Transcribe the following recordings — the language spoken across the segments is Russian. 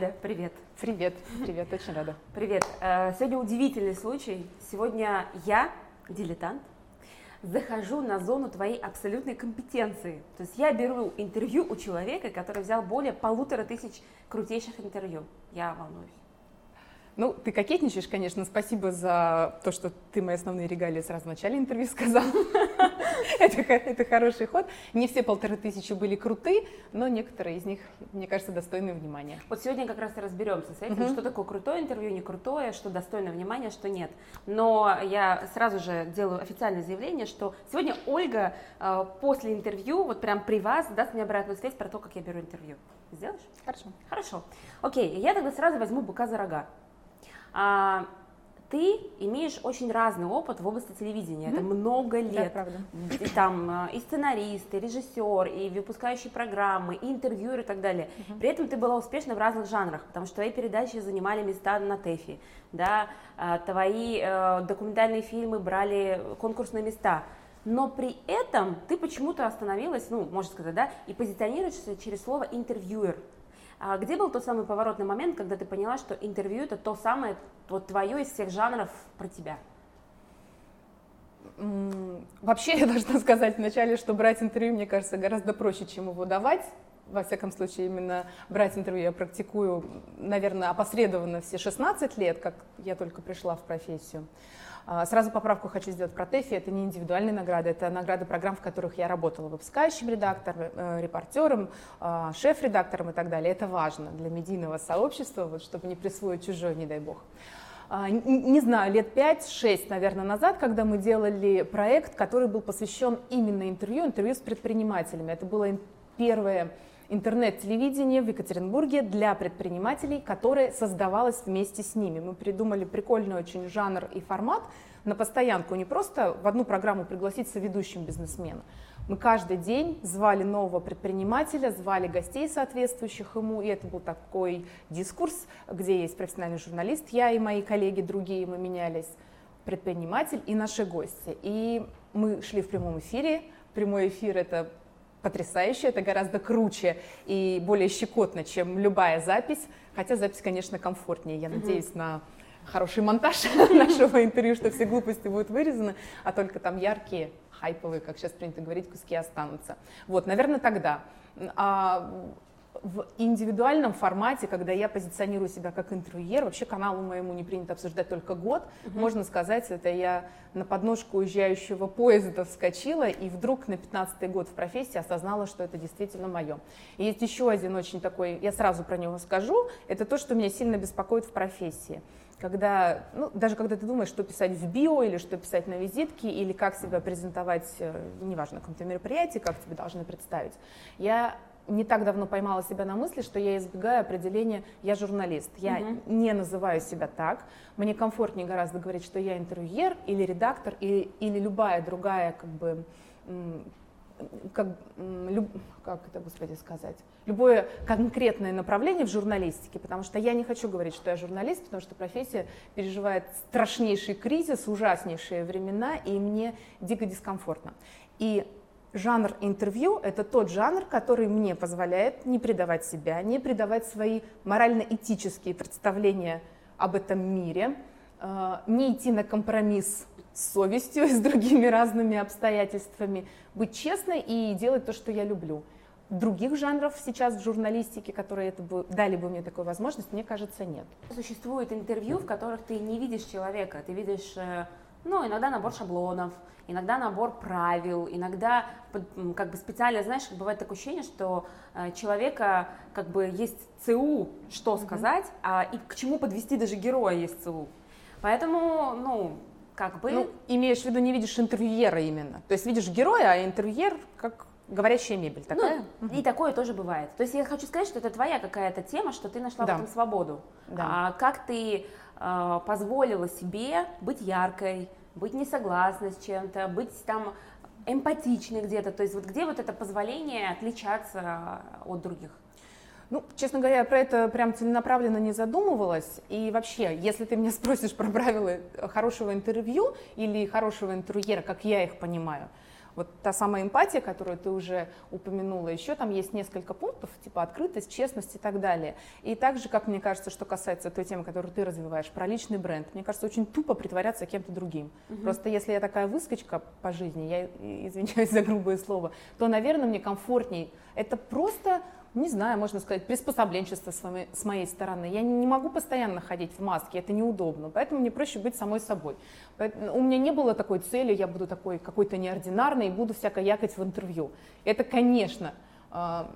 Оля, привет. Привет, привет, очень рада. Привет. Э, сегодня удивительный случай. Сегодня я, дилетант, захожу на зону твоей абсолютной компетенции. То есть я беру интервью у человека, который взял более полутора тысяч крутейших интервью. Я волнуюсь. Ну, ты кокетничаешь, конечно. Спасибо за то, что ты мои основные регалии сразу в начале интервью сказал. это, хороший ход. Не все полторы тысячи были круты, но некоторые из них, мне кажется, достойны внимания. Вот сегодня как раз и разберемся с этим, что такое крутое интервью, не крутое, что достойно внимания, что нет. Но я сразу же делаю официальное заявление, что сегодня Ольга э, после интервью, вот прям при вас, даст мне обратную связь про то, как я беру интервью. Сделаешь? Хорошо. Хорошо. Окей, я тогда сразу возьму быка за рога. А, ты имеешь очень разный опыт в области телевидения. Mm-hmm. Это много лет. Да, правда. И там а, и сценарист, и режиссер, и выпускающий программы, и интервьюер и так далее. Mm-hmm. При этом ты была успешна в разных жанрах, потому что твои передачи занимали места на ТЭФИ, да, а, твои э, документальные фильмы брали конкурсные места. Но при этом ты почему-то остановилась, ну, можно сказать, да, и позиционируешься через слово интервьюер. А где был тот самый поворотный момент, когда ты поняла, что интервью это то самое, вот твое из всех жанров про тебя? Вообще, я должна сказать вначале, что брать интервью, мне кажется, гораздо проще, чем его давать. Во всяком случае, именно брать интервью я практикую, наверное, опосредованно все 16 лет, как я только пришла в профессию. А, сразу поправку хочу сделать про ТЭФИ. Это не индивидуальные награды, это награды программ, в которых я работала выпускающим редактором, э, репортером, а, шеф-редактором и так далее. Это важно для медийного сообщества, вот, чтобы не присвоить чужое, не дай бог. А, не знаю, лет 5-6, наверное, назад, когда мы делали проект, который был посвящен именно интервью, интервью с предпринимателями. Это было первое интернет-телевидение в Екатеринбурге для предпринимателей, которое создавалось вместе с ними. Мы придумали прикольный очень жанр и формат на постоянку, не просто в одну программу пригласить соведущим бизнесмена. Мы каждый день звали нового предпринимателя, звали гостей соответствующих ему, и это был такой дискурс, где есть профессиональный журналист, я и мои коллеги другие, мы менялись, предприниматель и наши гости. И мы шли в прямом эфире, прямой эфир это потрясающе, это гораздо круче и более щекотно, чем любая запись, хотя запись, конечно, комфортнее. Я надеюсь на хороший монтаж нашего интервью, что все глупости будут вырезаны, а только там яркие, хайповые, как сейчас принято говорить, куски останутся. Вот, наверное, тогда. А в индивидуальном формате, когда я позиционирую себя как интервьюер, вообще каналу моему не принято обсуждать только год, угу. можно сказать, это я на подножку уезжающего поезда вскочила и вдруг на 15-й год в профессии осознала, что это действительно мое. И есть еще один очень такой, я сразу про него скажу, это то, что меня сильно беспокоит в профессии когда, ну, даже когда ты думаешь, что писать в био, или что писать на визитке, или как себя презентовать, э, неважно, на каком-то мероприятии, как тебе должны представить, я не так давно поймала себя на мысли, что я избегаю определения «я журналист». Я угу. не называю себя так. Мне комфортнее гораздо говорить, что я интервьюер или редактор, или, или любая другая, как бы, как, люб, как это, господи, сказать, любое конкретное направление в журналистике, потому что я не хочу говорить, что я журналист, потому что профессия переживает страшнейший кризис, ужаснейшие времена, и мне дико дискомфортно. И жанр интервью – это тот жанр, который мне позволяет не предавать себя, не предавать свои морально-этические представления об этом мире, э, не идти на компромисс с совестью и с другими разными обстоятельствами, быть честной и делать то, что я люблю. Других жанров сейчас в журналистике, которые это бы, дали бы мне такую возможность, мне кажется, нет. Существует интервью, в которых ты не видишь человека, ты видишь э, ну, иногда набор шаблонов, иногда набор правил, иногда как бы специально, знаешь, бывает такое ощущение, что э, человека как бы есть ЦУ, что mm-hmm. сказать, а и к чему подвести даже героя есть ЦУ. Поэтому, ну, как бы... Ну, имеешь в виду, не видишь интервьюера именно. То есть видишь героя, а интервьюер как говорящая мебель такая? Ну, и такое тоже бывает. То есть я хочу сказать, что это твоя какая-то тема, что ты нашла да. в этом свободу. Да. А как ты э, позволила себе быть яркой, быть не согласной с чем-то, быть там эмпатичной где-то, то есть вот где вот это позволение отличаться от других? Ну, честно говоря, я про это прям целенаправленно не задумывалась. И вообще, если ты меня спросишь про правила хорошего интервью или хорошего интервьюера, как я их понимаю, Вот та самая эмпатия, которую ты уже упомянула, еще там есть несколько пунктов, типа открытость, честность и так далее. И также, как мне кажется, что касается той темы, которую ты развиваешь, про личный бренд, мне кажется, очень тупо притворяться кем-то другим. Угу. Просто если я такая выскочка по жизни, я извиняюсь за грубое слово, то, наверное, мне комфортней. Это просто не знаю, можно сказать, приспособленчество с, вами, с моей стороны. Я не могу постоянно ходить в маске, это неудобно, поэтому мне проще быть самой собой. У меня не было такой цели, я буду такой какой-то неординарный и буду всяко якать в интервью. Это, конечно, а,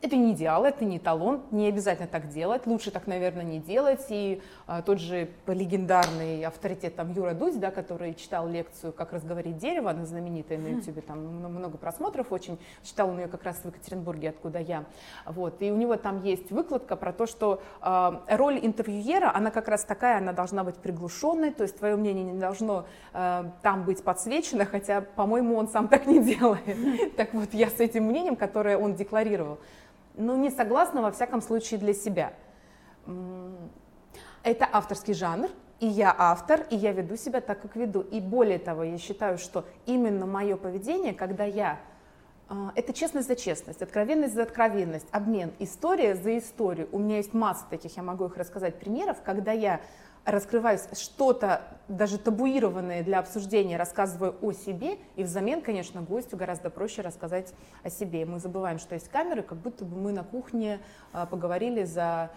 это не идеал, это не талон, не обязательно так делать, лучше так, наверное, не делать. И а, тот же легендарный авторитет там Юра Дудь, да, который читал лекцию «Как разговорить дерево», она знаменитая на YouTube, там много просмотров очень, читал он ее как раз в Екатеринбурге, откуда я. Вот. И у него там есть выкладка про то, что э, роль интервьюера, она как раз такая, она должна быть приглушенной, то есть твое мнение не должно э, там быть подсвечено, хотя, по-моему, он сам так не делает. Так вот, я с этим мнением, которое он декларировал, ну, не согласна, во всяком случае, для себя. Это авторский жанр, и я автор, и я веду себя так, как веду. И более того, я считаю, что именно мое поведение, когда я а, это честность за честность, откровенность за откровенность, обмен, история за историю. У меня есть масса таких, я могу их рассказать примеров, когда я раскрываю что-то даже табуированное для обсуждения, рассказываю о себе, и взамен, конечно, гостю гораздо проще рассказать о себе. Мы забываем, что есть камеры, как будто бы мы на кухне а, поговорили за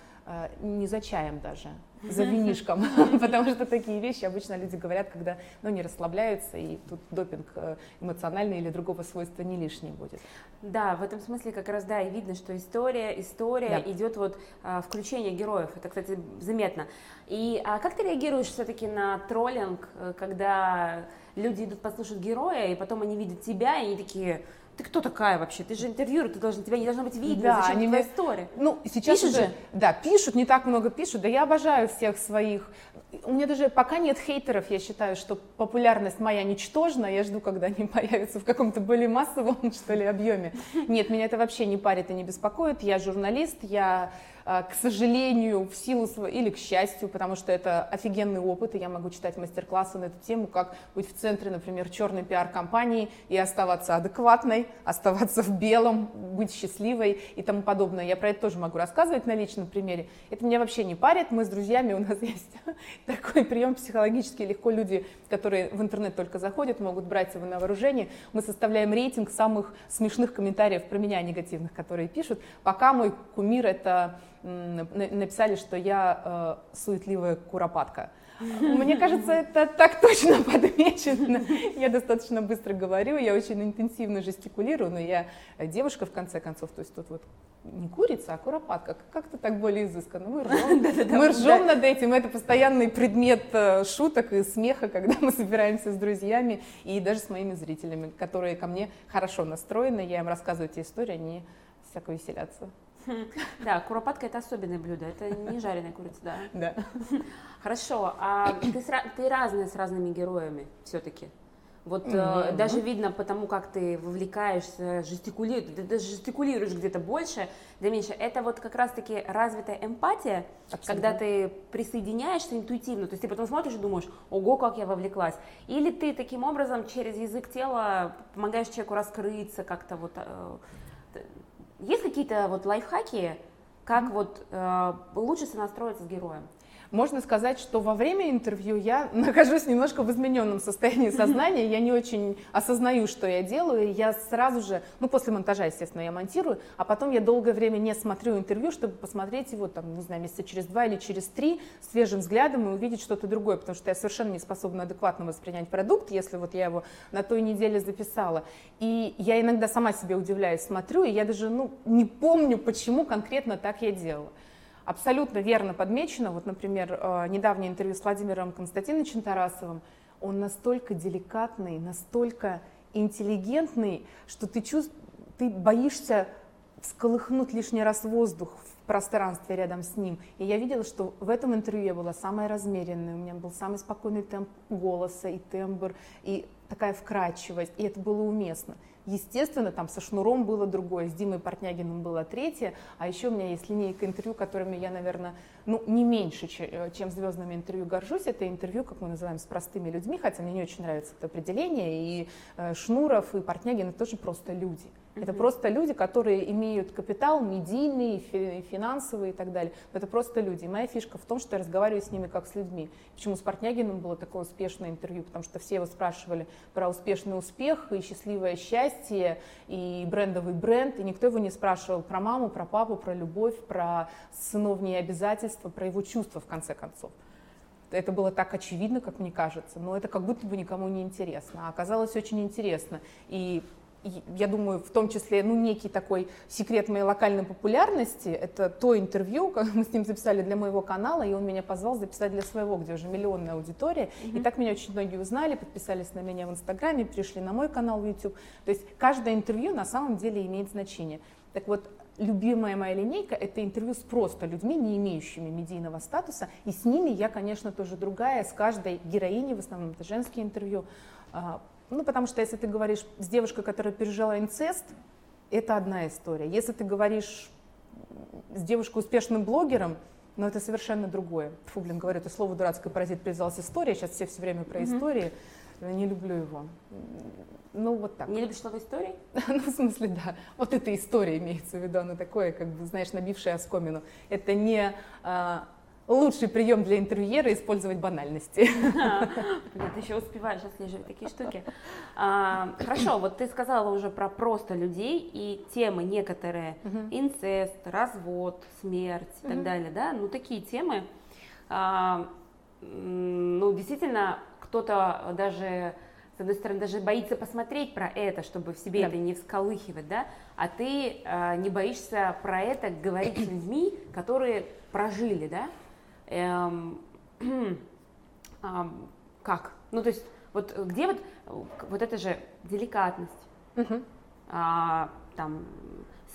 не за чаем даже, за винишком, потому что такие вещи обычно люди говорят, когда ну, не расслабляются, и тут допинг э, эмоциональный или другого свойства не лишний будет. Да, в этом смысле как раз, да, и видно, что история, история да. идет вот а, включение героев, это, кстати, заметно. И а как ты реагируешь все-таки на троллинг, э, когда люди идут послушать героя, и потом они видят тебя, и они такие ты кто такая вообще? Ты же интервьюер, ты должен, тебя не должно быть видно. Да, Зачем они твоя история? Ну, сейчас пишут уже, же? Да, пишут, не так много пишут. Да я обожаю всех своих. У меня даже пока нет хейтеров, я считаю, что популярность моя ничтожна. Я жду, когда они появятся в каком-то более массовом, что ли, объеме. Нет, меня это вообще не парит и не беспокоит. Я журналист, я к сожалению, в силу или к счастью, потому что это офигенный опыт, и я могу читать мастер-классы на эту тему, как быть в центре, например, черной пиар-компании и оставаться адекватной, оставаться в белом, быть счастливой и тому подобное. Я про это тоже могу рассказывать на личном примере. Это меня вообще не парит, мы с друзьями, у нас есть такой прием психологически легко люди, которые в интернет только заходят, могут брать его на вооружение. Мы составляем рейтинг самых смешных комментариев про меня негативных, которые пишут. Пока мой кумир это написали, что я э, суетливая куропатка. Мне кажется, это так точно подмечено. Я достаточно быстро говорю, я очень интенсивно жестикулирую, но я девушка в конце концов, то есть тут вот не курица, а куропатка. Как-то так более изысканно. Мы ржем, мы ржем над этим. Это постоянный предмет э, шуток и смеха, когда мы собираемся с друзьями и даже с моими зрителями, которые ко мне хорошо настроены. Я им рассказываю эти истории, они всяко веселятся. Да, куропатка это особенное блюдо, это не жареная курица, да? Да. Хорошо, а ты, ты разная с разными героями все-таки? Вот mm-hmm. э, даже видно потому, как ты вовлекаешься, жестикулируешь, ты даже жестикулируешь где-то больше, где меньше. Это вот как раз-таки развитая эмпатия, Абсолютно. когда ты присоединяешься интуитивно, то есть ты потом смотришь и думаешь, ого, как я вовлеклась. Или ты таким образом через язык тела помогаешь человеку раскрыться как-то вот э, есть какие-то вот лайфхаки, как вот э, лучше сонастроиться с героем? Можно сказать, что во время интервью я нахожусь немножко в измененном состоянии сознания, я не очень осознаю, что я делаю, я сразу же, ну после монтажа, естественно, я монтирую, а потом я долгое время не смотрю интервью, чтобы посмотреть его, там, не знаю, месяца через два или через три свежим взглядом и увидеть что-то другое, потому что я совершенно не способна адекватно воспринять продукт, если вот я его на той неделе записала. И я иногда сама себе удивляюсь, смотрю, и я даже, ну, не помню, почему конкретно так я делала абсолютно верно подмечено. Вот, например, э, недавнее интервью с Владимиром Константиновичем Тарасовым. Он настолько деликатный, настолько интеллигентный, что ты, чувств... ты боишься всколыхнуть лишний раз воздух в пространстве рядом с ним. И я видела, что в этом интервью я была самая размеренная, у меня был самый спокойный темп голоса и тембр, и такая вкрадчивость, и это было уместно. Естественно, там со Шнуром было другое, с Димой Портнягиным было третье, а еще у меня есть линейка интервью, которыми я, наверное, ну, не меньше, э, чем звездными интервью горжусь. Это интервью, как мы называем, с простыми людьми, хотя мне не очень нравится это определение, и э, Шнуров, и Портнягин — это тоже просто люди. Это просто люди, которые имеют капитал медийный, финансовый и так далее. Это просто люди. И моя фишка в том, что я разговариваю с ними как с людьми. Почему с Портнягиным было такое успешное интервью? Потому что все его спрашивали про успешный успех и счастливое счастье, и брендовый бренд, и никто его не спрашивал про маму, про папу, про любовь, про сыновние обязательства, про его чувства в конце концов это было так очевидно, как мне кажется, но это как будто бы никому не интересно. А оказалось очень интересно. И я думаю, в том числе, ну, некий такой секрет моей локальной популярности, это то интервью, как мы с ним записали для моего канала, и он меня позвал записать для своего, где уже миллионная аудитория, mm-hmm. и так меня очень многие узнали, подписались на меня в Инстаграме, пришли на мой канал в YouTube, то есть каждое интервью на самом деле имеет значение. Так вот, любимая моя линейка – это интервью с просто людьми, не имеющими медийного статуса, и с ними я, конечно, тоже другая, с каждой героиней, в основном это женские интервью, а, ну, потому что если ты говоришь с девушкой, которая пережила инцест, это одна история. Если ты говоришь с девушкой успешным блогером, но это совершенно другое. Фу, блин, говорю, это слово дурацкое паразит привязалась история, сейчас все все время про mm-hmm. истории. Я не люблю его. Ну, вот так. Не любишь слово истории? ну, в смысле, да. Вот эта история имеется в виду, она такое, как бы, знаешь, набившая оскомину. Это не а, лучший прием для интервьюера использовать банальности. Ты еще успеваешь отслеживать такие штуки. А, хорошо, вот ты сказала уже про просто людей и темы некоторые, инцест, развод, смерть и так далее, да, ну такие темы, а, ну действительно кто-то даже с одной стороны, даже боится посмотреть про это, чтобы в себе да. это не всколыхивать, да, а ты э, не боишься про это говорить с людьми, которые прожили, да, эм, э, как? Ну, то есть, вот где вот, вот эта же деликатность, угу. а, там,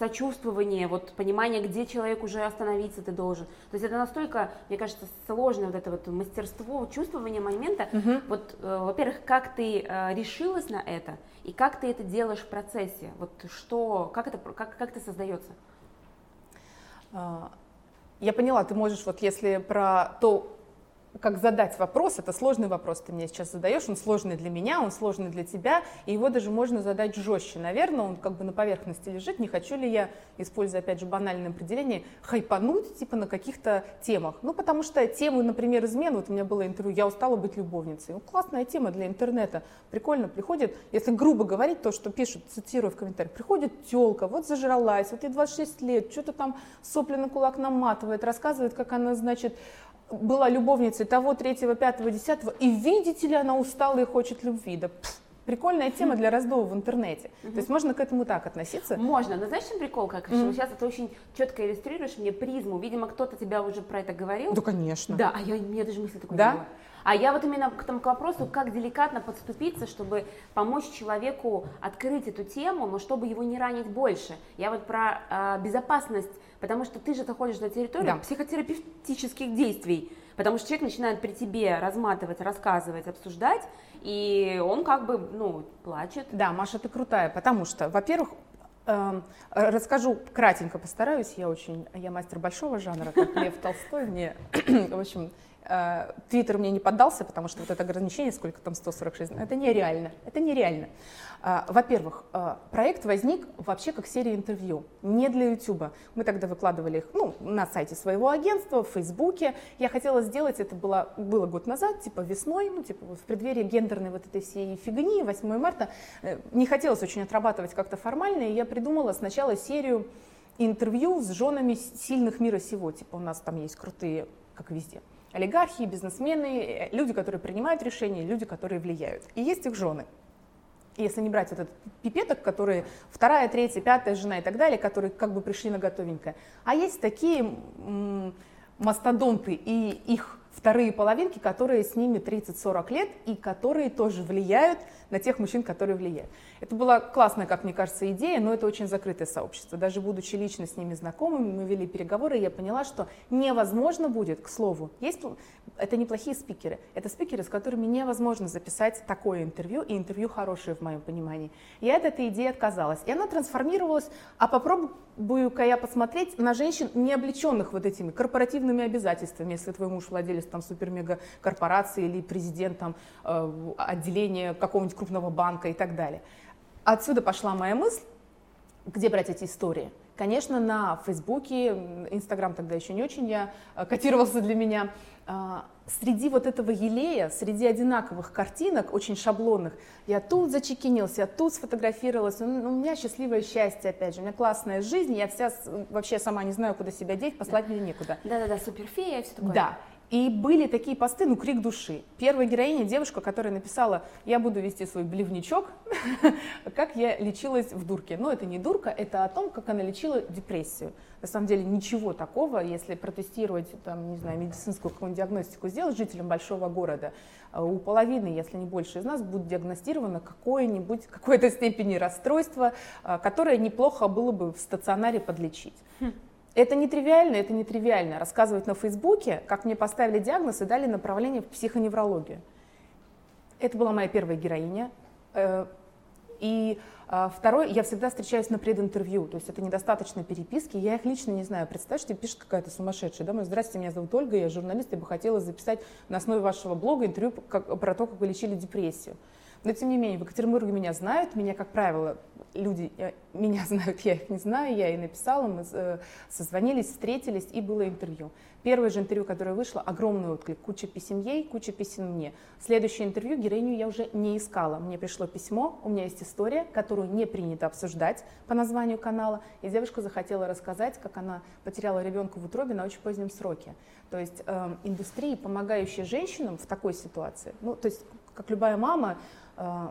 сочувствование, вот понимание, где человек уже остановиться ты должен. То есть это настолько, мне кажется, сложное вот это вот мастерство, чувствование момента. Угу. Вот, э, во-первых, как ты э, решилась на это, и как ты это делаешь в процессе? Вот что, как это, как, как это создается? Я поняла, ты можешь, вот если про то, как задать вопрос, это сложный вопрос, ты мне сейчас задаешь, он сложный для меня, он сложный для тебя, и его даже можно задать жестче. Наверное, он как бы на поверхности лежит, не хочу ли я, используя опять же банальное определение, хайпануть типа на каких-то темах. Ну, потому что темы, например, измен, вот у меня было интервью, я устала быть любовницей. Ну, классная тема для интернета, прикольно приходит, если грубо говорить, то, что пишут, цитирую в комментариях, приходит телка, вот зажралась, вот ей 26 лет, что-то там сопли на кулак наматывает, рассказывает, как она, значит, была любовницей того, третьего, пятого, десятого, и видите ли, она устала и хочет любви. Да пфф, прикольная тема для раздова в интернете. То есть можно к этому так относиться? Можно, но знаешь, чем прикол, как mm сейчас это очень четко иллюстрируешь мне призму. Видимо, кто-то тебя уже про это говорил. Да, конечно. Да, а я, мне даже мысли такой да? А я вот именно к, тому, к вопросу, как деликатно подступиться, чтобы помочь человеку открыть эту тему, но чтобы его не ранить больше. Я вот про э, безопасность, потому что ты же заходишь на территорию да. психотерапевтических действий, потому что человек начинает при тебе разматывать, рассказывать, обсуждать, и он как бы, ну, плачет. Да, Маша, ты крутая, потому что, во-первых, эм, Расскажу кратенько, постараюсь. Я очень, я мастер большого жанра, как Лев Толстой. Мне, в общем, Твиттер мне не поддался, потому что вот это ограничение, сколько там, 146, это нереально, это нереально. Э, во-первых, э, проект возник вообще как серия интервью, не для YouTube. Мы тогда выкладывали их ну, на сайте своего агентства, в Фейсбуке. Я хотела сделать, это было, было год назад, типа весной, ну, типа в преддверии гендерной вот этой всей фигни, 8 марта. Не хотелось очень отрабатывать как-то формально, и я придумала сначала серию интервью с женами сильных мира сего. Типа у нас там есть крутые, как везде, олигархи, бизнесмены, э, люди, которые принимают решения, люди, которые влияют. И есть их жены. Если не брать вот этот пипеток, которые вторая, третья, пятая жена и так далее, которые как бы пришли на готовенькое. А есть такие мастодонты и их вторые половинки, которые с ними 30-40 лет и которые тоже влияют на тех мужчин, которые влияют. Это была классная, как мне кажется, идея, но это очень закрытое сообщество. Даже будучи лично с ними знакомыми, мы вели переговоры, и я поняла, что невозможно будет, к слову, есть, это неплохие спикеры, это спикеры, с которыми невозможно записать такое интервью, и интервью хорошее в моем понимании. Я от этой идеи отказалась, и она трансформировалась, а попробую-ка я посмотреть на женщин, не облеченных вот этими корпоративными обязательствами, если твой муж владелец там супер-мега корпорации или президент там э, отделения какого-нибудь крупного банка и так далее. Отсюда пошла моя мысль, где брать эти истории. Конечно, на Фейсбуке, Инстаграм тогда еще не очень я э, котировался для меня. А, среди вот этого елея, среди одинаковых картинок, очень шаблонных, я тут зачекинился, я тут сфотографировалась, ну, у меня счастливое счастье, опять же, у меня классная жизнь, я вся вообще сама не знаю, куда себя деть, послать да. мне некуда. Да-да-да, суперфея и все такое. Да, и были такие посты, ну, крик души. Первая героиня, девушка, которая написала, я буду вести свой блевничок, как я лечилась в дурке. Но это не дурка, это о том, как она лечила депрессию. На самом деле ничего такого, если протестировать, там, не знаю, медицинскую какую-нибудь диагностику сделать жителям большого города, э, у половины, если не больше из нас, будет диагностировано какое-нибудь, какой-то степени расстройство, э, которое неплохо было бы в стационаре подлечить. Это не тривиально, это не тривиально. Рассказывать на Фейсбуке, как мне поставили диагноз и дали направление в психоневрологию. Это была моя первая героиня. Э, и а, второй, я всегда встречаюсь на прединтервью, то есть это недостаточно переписки, я их лично не знаю. Представь, что пишет какая-то сумасшедшая, да, здравствуйте, меня зовут Ольга, я журналист, я бы хотела записать на основе вашего блога интервью про то, как вы лечили депрессию. Но тем не менее, в Екатеринбурге меня знают, меня, как правило, люди я, меня знают, я их не знаю, я и написала, мы э, созвонились, встретились, и было интервью. Первое же интервью, которое вышло, огромный отклик, куча писем ей, куча писем мне. Следующее интервью героиню я уже не искала. Мне пришло письмо, у меня есть история, которую не принято обсуждать по названию канала, и девушка захотела рассказать, как она потеряла ребенка в утробе на очень позднем сроке. То есть э, индустрии, помогающие женщинам в такой ситуации, ну, то есть как любая мама, э,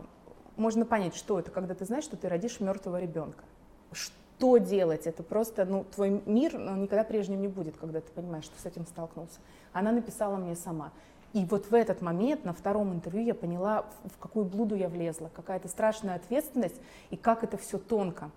можно понять, что это, когда ты знаешь, что ты родишь мертвого ребенка. Что делать? Это просто, ну, твой мир ну, никогда прежним не будет, когда ты понимаешь, что с этим столкнулся. Она написала мне сама. И вот в этот момент, на втором интервью, я поняла, в какую блуду я влезла, какая-то страшная ответственность и как это все тонко.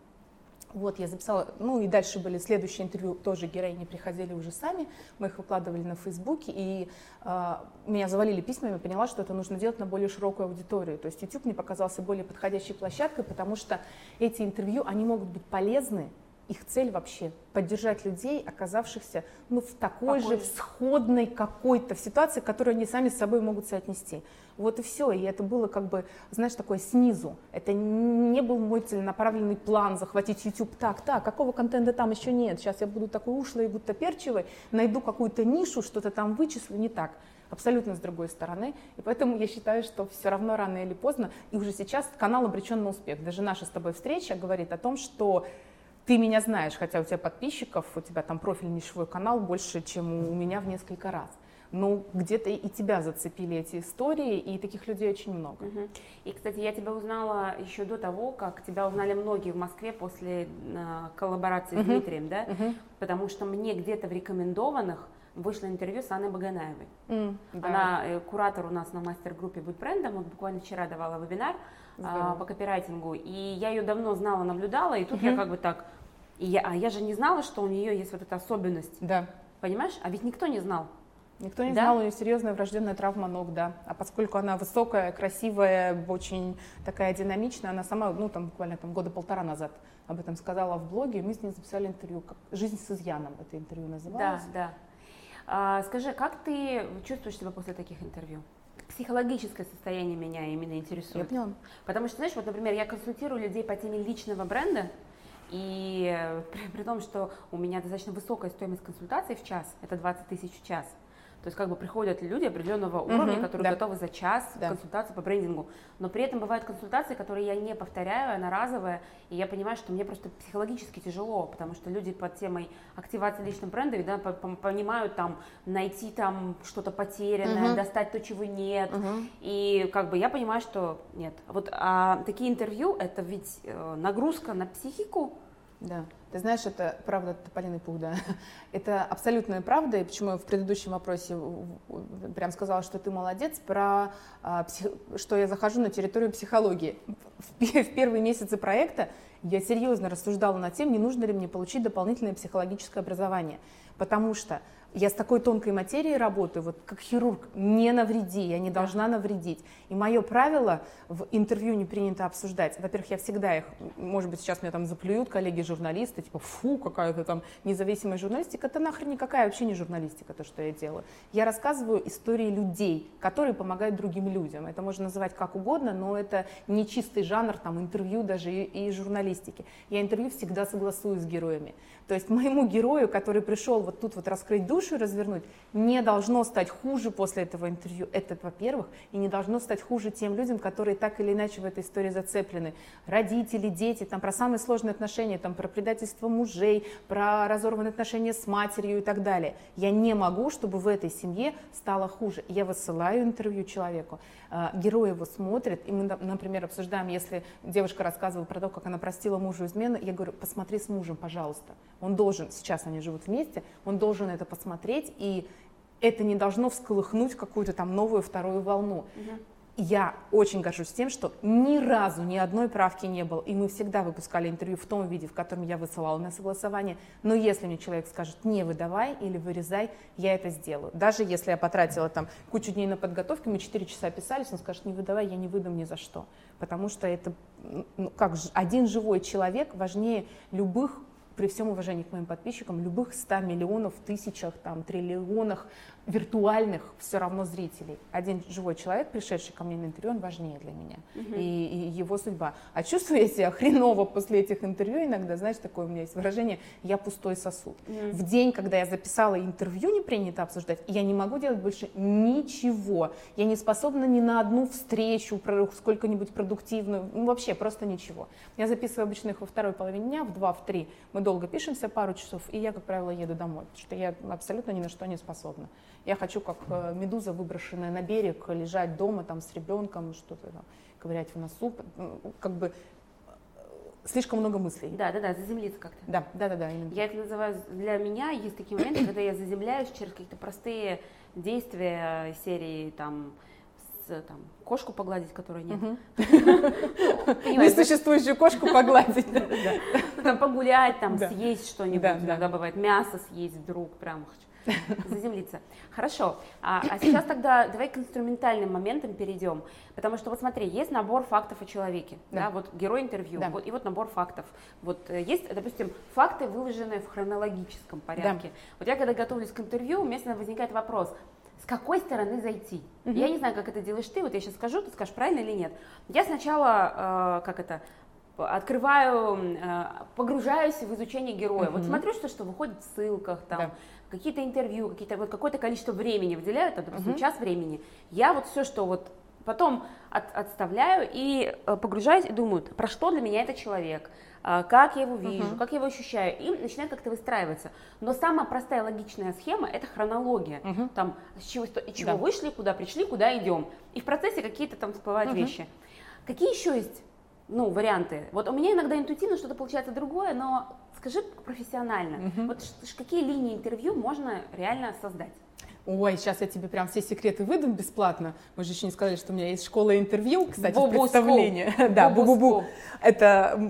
Вот, я записала, ну и дальше были следующие интервью, тоже героини приходили уже сами, мы их выкладывали на Фейсбуке, и э, меня завалили письмами, поняла, что это нужно делать на более широкую аудиторию. То есть YouTube мне показался более подходящей площадкой, потому что эти интервью, они могут быть полезны их цель вообще поддержать людей, оказавшихся ну, в такой Какой? же сходной какой-то в ситуации, которую они сами с собой могут соотнести. Вот и все. И это было как бы, знаешь, такое снизу. Это не был мой целенаправленный план захватить YouTube. Так, так, какого контента там еще нет? Сейчас я буду такой ушлой и гуттаперчивой, найду какую-то нишу, что-то там вычислю. Не так абсолютно с другой стороны. И поэтому я считаю, что все равно рано или поздно, и уже сейчас канал обречен на успех. Даже наша с тобой встреча говорит о том, что ты меня знаешь, хотя у тебя подписчиков, у тебя там профиль нишевой канал больше, чем у меня в несколько раз. Но где-то и тебя зацепили эти истории, и таких людей очень много. Угу. И, кстати, я тебя узнала еще до того, как тебя узнали многие в Москве после э, коллаборации угу. с Дмитрием, да? Угу. Потому что мне где-то в рекомендованных вышло интервью с Анной Баганаевой. Mm, да. Она э, куратор у нас на мастер-группе «Будь брендом», вот буквально вчера давала вебинар а, по копирайтингу, и я ее давно знала, наблюдала, и тут mm-hmm. я как бы так, и я, а я же не знала, что у нее есть вот эта особенность. Да. Понимаешь? А ведь никто не знал. Никто не да? знал, у нее серьезная врожденная травма ног, да. А поскольку она высокая, красивая, очень такая динамичная, она сама, ну, там, буквально там, года полтора назад об этом сказала в блоге, и мы с ней записали интервью, как «Жизнь с изъяном» это интервью называлось. Да, да. А, скажи, как ты чувствуешь себя после таких интервью? Психологическое состояние меня именно интересует. Я поняла. Потому что, знаешь, вот, например, я консультирую людей по теме личного бренда, и при, при том, что у меня достаточно высокая стоимость консультации в час, это 20 тысяч в час, то есть как бы приходят люди определенного уровня, угу, которые да. готовы за час да. консультации по брендингу. Но при этом бывают консультации, которые я не повторяю, она разовая, и я понимаю, что мне просто психологически тяжело, потому что люди под темой активации личного бренда да, понимают там найти там что-то потерянное, угу. достать то, чего нет. Угу. И как бы я понимаю, что нет. Вот а такие интервью это ведь э, нагрузка на психику Да. Ты знаешь, это правда тополиный пух, да. Это абсолютная правда, и почему я в предыдущем вопросе прям сказала, что ты молодец, про а, псих... что я захожу на территорию психологии. В, в первые месяцы проекта я серьезно рассуждала над тем, не нужно ли мне получить дополнительное психологическое образование, потому что я с такой тонкой материей работаю, вот как хирург, не навреди, я не должна навредить. И мое правило в интервью не принято обсуждать. Во-первых, я всегда их, может быть, сейчас меня там заплюют коллеги-журналисты, типа, фу, какая-то там независимая журналистика. Это нахрен никакая вообще не журналистика, то, что я делаю. Я рассказываю истории людей, которые помогают другим людям. Это можно называть как угодно, но это не чистый жанр, там, интервью даже и, и журналистики. Я интервью всегда согласую с героями. То есть моему герою, который пришел вот тут вот раскрыть душу и развернуть, не должно стать хуже после этого интервью. Это, во-первых, и не должно стать хуже тем людям, которые так или иначе в этой истории зацеплены. Родители, дети, там про самые сложные отношения, там про предательство мужей, про разорванные отношения с матерью и так далее. Я не могу, чтобы в этой семье стало хуже. Я высылаю интервью человеку, а, герой его смотрит, и мы, например, обсуждаем, если девушка рассказывала про то, как она простила мужу измену, я говорю, посмотри с мужем, пожалуйста. Он должен, сейчас они живут вместе, он должен это посмотреть, и это не должно всколыхнуть какую-то там новую вторую волну. Угу я очень горжусь тем, что ни разу ни одной правки не было, и мы всегда выпускали интервью в том виде, в котором я высылала на согласование, но если мне человек скажет «не выдавай» или «вырезай», я это сделаю. Даже если я потратила там кучу дней на подготовку, мы 4 часа писались, он скажет «не выдавай», я не выдам ни за что, потому что это ну, как один живой человек важнее любых при всем уважении к моим подписчикам, любых 100 миллионов, тысячах, там, триллионах виртуальных все равно зрителей. Один живой человек, пришедший ко мне на интервью, он важнее для меня. Uh-huh. И, и его судьба. А чувствую я себя хреново после этих интервью иногда, знаешь, такое у меня есть выражение, я пустой сосуд. Uh-huh. В день, когда я записала интервью, не принято обсуждать, я не могу делать больше ничего. Я не способна ни на одну встречу, сколько-нибудь продуктивную, ну, вообще просто ничего. Я записываю обычно их во второй половине дня, в два, в три. Мы долго пишемся, пару часов, и я, как правило, еду домой, потому что я абсолютно ни на что не способна. Я хочу, как э, медуза, выброшенная на берег, лежать дома там с ребенком, что-то там, ковырять в носу, как бы э, слишком много мыслей. Да, да, да, заземлиться как-то. Да, да, да, да, именно. Я это называю, для меня есть такие моменты, когда я заземляюсь через какие-то простые действия серии там, там, кошку погладить, которой нет. Несуществующую кошку погладить. Погулять, там съесть что-нибудь. Иногда бывает мясо съесть вдруг, прям хочу заземлиться. Хорошо. А, а сейчас тогда давай к инструментальным моментам перейдем. Потому что вот смотри, есть набор фактов о человеке, да, да вот герой интервью, да. вот, и вот набор фактов. Вот э, есть, допустим, факты, выложенные в хронологическом порядке. Да. Вот я когда готовлюсь к интервью, у меня всегда возникает вопрос, с какой стороны зайти. Угу. Я не знаю, как это делаешь ты, вот я сейчас скажу, ты скажешь, правильно или нет. Я сначала, э, как это, открываю, э, погружаюсь в изучение героя. Угу. Вот смотрю, что, что выходит в ссылках, там, да какие-то интервью, какие-то вот какое-то количество времени выделяют, там, допустим, uh-huh. час времени. Я вот все, что вот потом от, отставляю и э, погружаюсь и думаю, про что для меня этот человек, как я его вижу, uh-huh. как я его ощущаю, и начинает как-то выстраиваться. Но самая простая логичная схема это хронология, uh-huh. там с чего, и чего да. вышли, куда пришли, куда идем, и в процессе какие-то там всплывают uh-huh. вещи. Какие еще есть ну, варианты? Вот у меня иногда интуитивно что-то получается другое, но Скажи профессионально, угу. вот какие линии интервью можно реально создать? Ой, сейчас я тебе прям все секреты выдам бесплатно. Мы же еще не сказали, что у меня есть школа интервью, кстати, Бубу представление. да, бу-бу-бу. Это,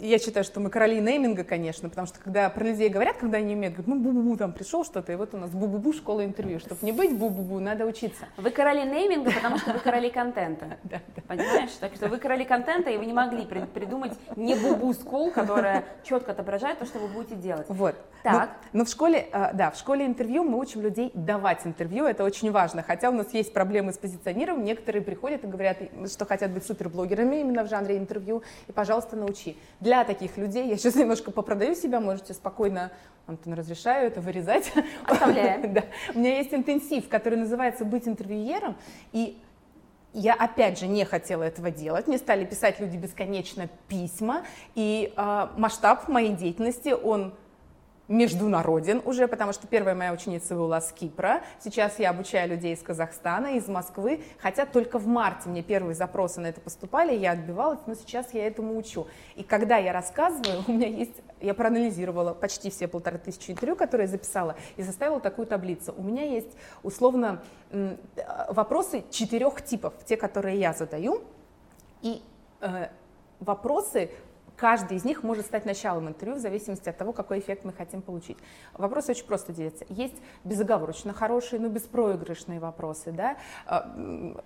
я считаю, что мы короли нейминга, конечно, потому что когда про людей говорят, когда они умеют, говорят, ну, бу-бу-бу, там пришел что-то, и вот у нас бу-бу-бу школа интервью. Чтобы не быть бу-бу-бу, надо учиться. Вы короли нейминга, потому что вы короли контента. Да, да. Понимаешь? Так что вы короли контента, и вы не могли придумать не бу-бу скул, которая четко отображает то, что вы будете делать. Вот. Так. Но, но в школе, а, да, в школе интервью мы учим людей давать давать интервью, это очень важно. Хотя у нас есть проблемы с позиционированием, некоторые приходят и говорят, что хотят быть суперблогерами именно в жанре интервью, и, пожалуйста, научи. Для таких людей, я сейчас немножко попродаю себя, можете спокойно, Антон, разрешаю это вырезать. Оставляем. да. У меня есть интенсив, который называется «Быть интервьюером», и я опять же не хотела этого делать, мне стали писать люди бесконечно письма, и э, масштаб моей деятельности, он международен уже, потому что первая моя ученица была с Кипра. Сейчас я обучаю людей из Казахстана, из Москвы, хотя только в марте мне первые запросы на это поступали, я отбивалась, но сейчас я этому учу. И когда я рассказываю, у меня есть, я проанализировала почти все полторы тысячи интервью, которые я записала, и составила такую таблицу. У меня есть условно вопросы четырех типов, те, которые я задаю, и э, вопросы Каждый из них может стать началом интервью в зависимости от того, какой эффект мы хотим получить. Вопросы очень просто делятся. Есть безоговорочно хорошие, но беспроигрышные вопросы. Да? А,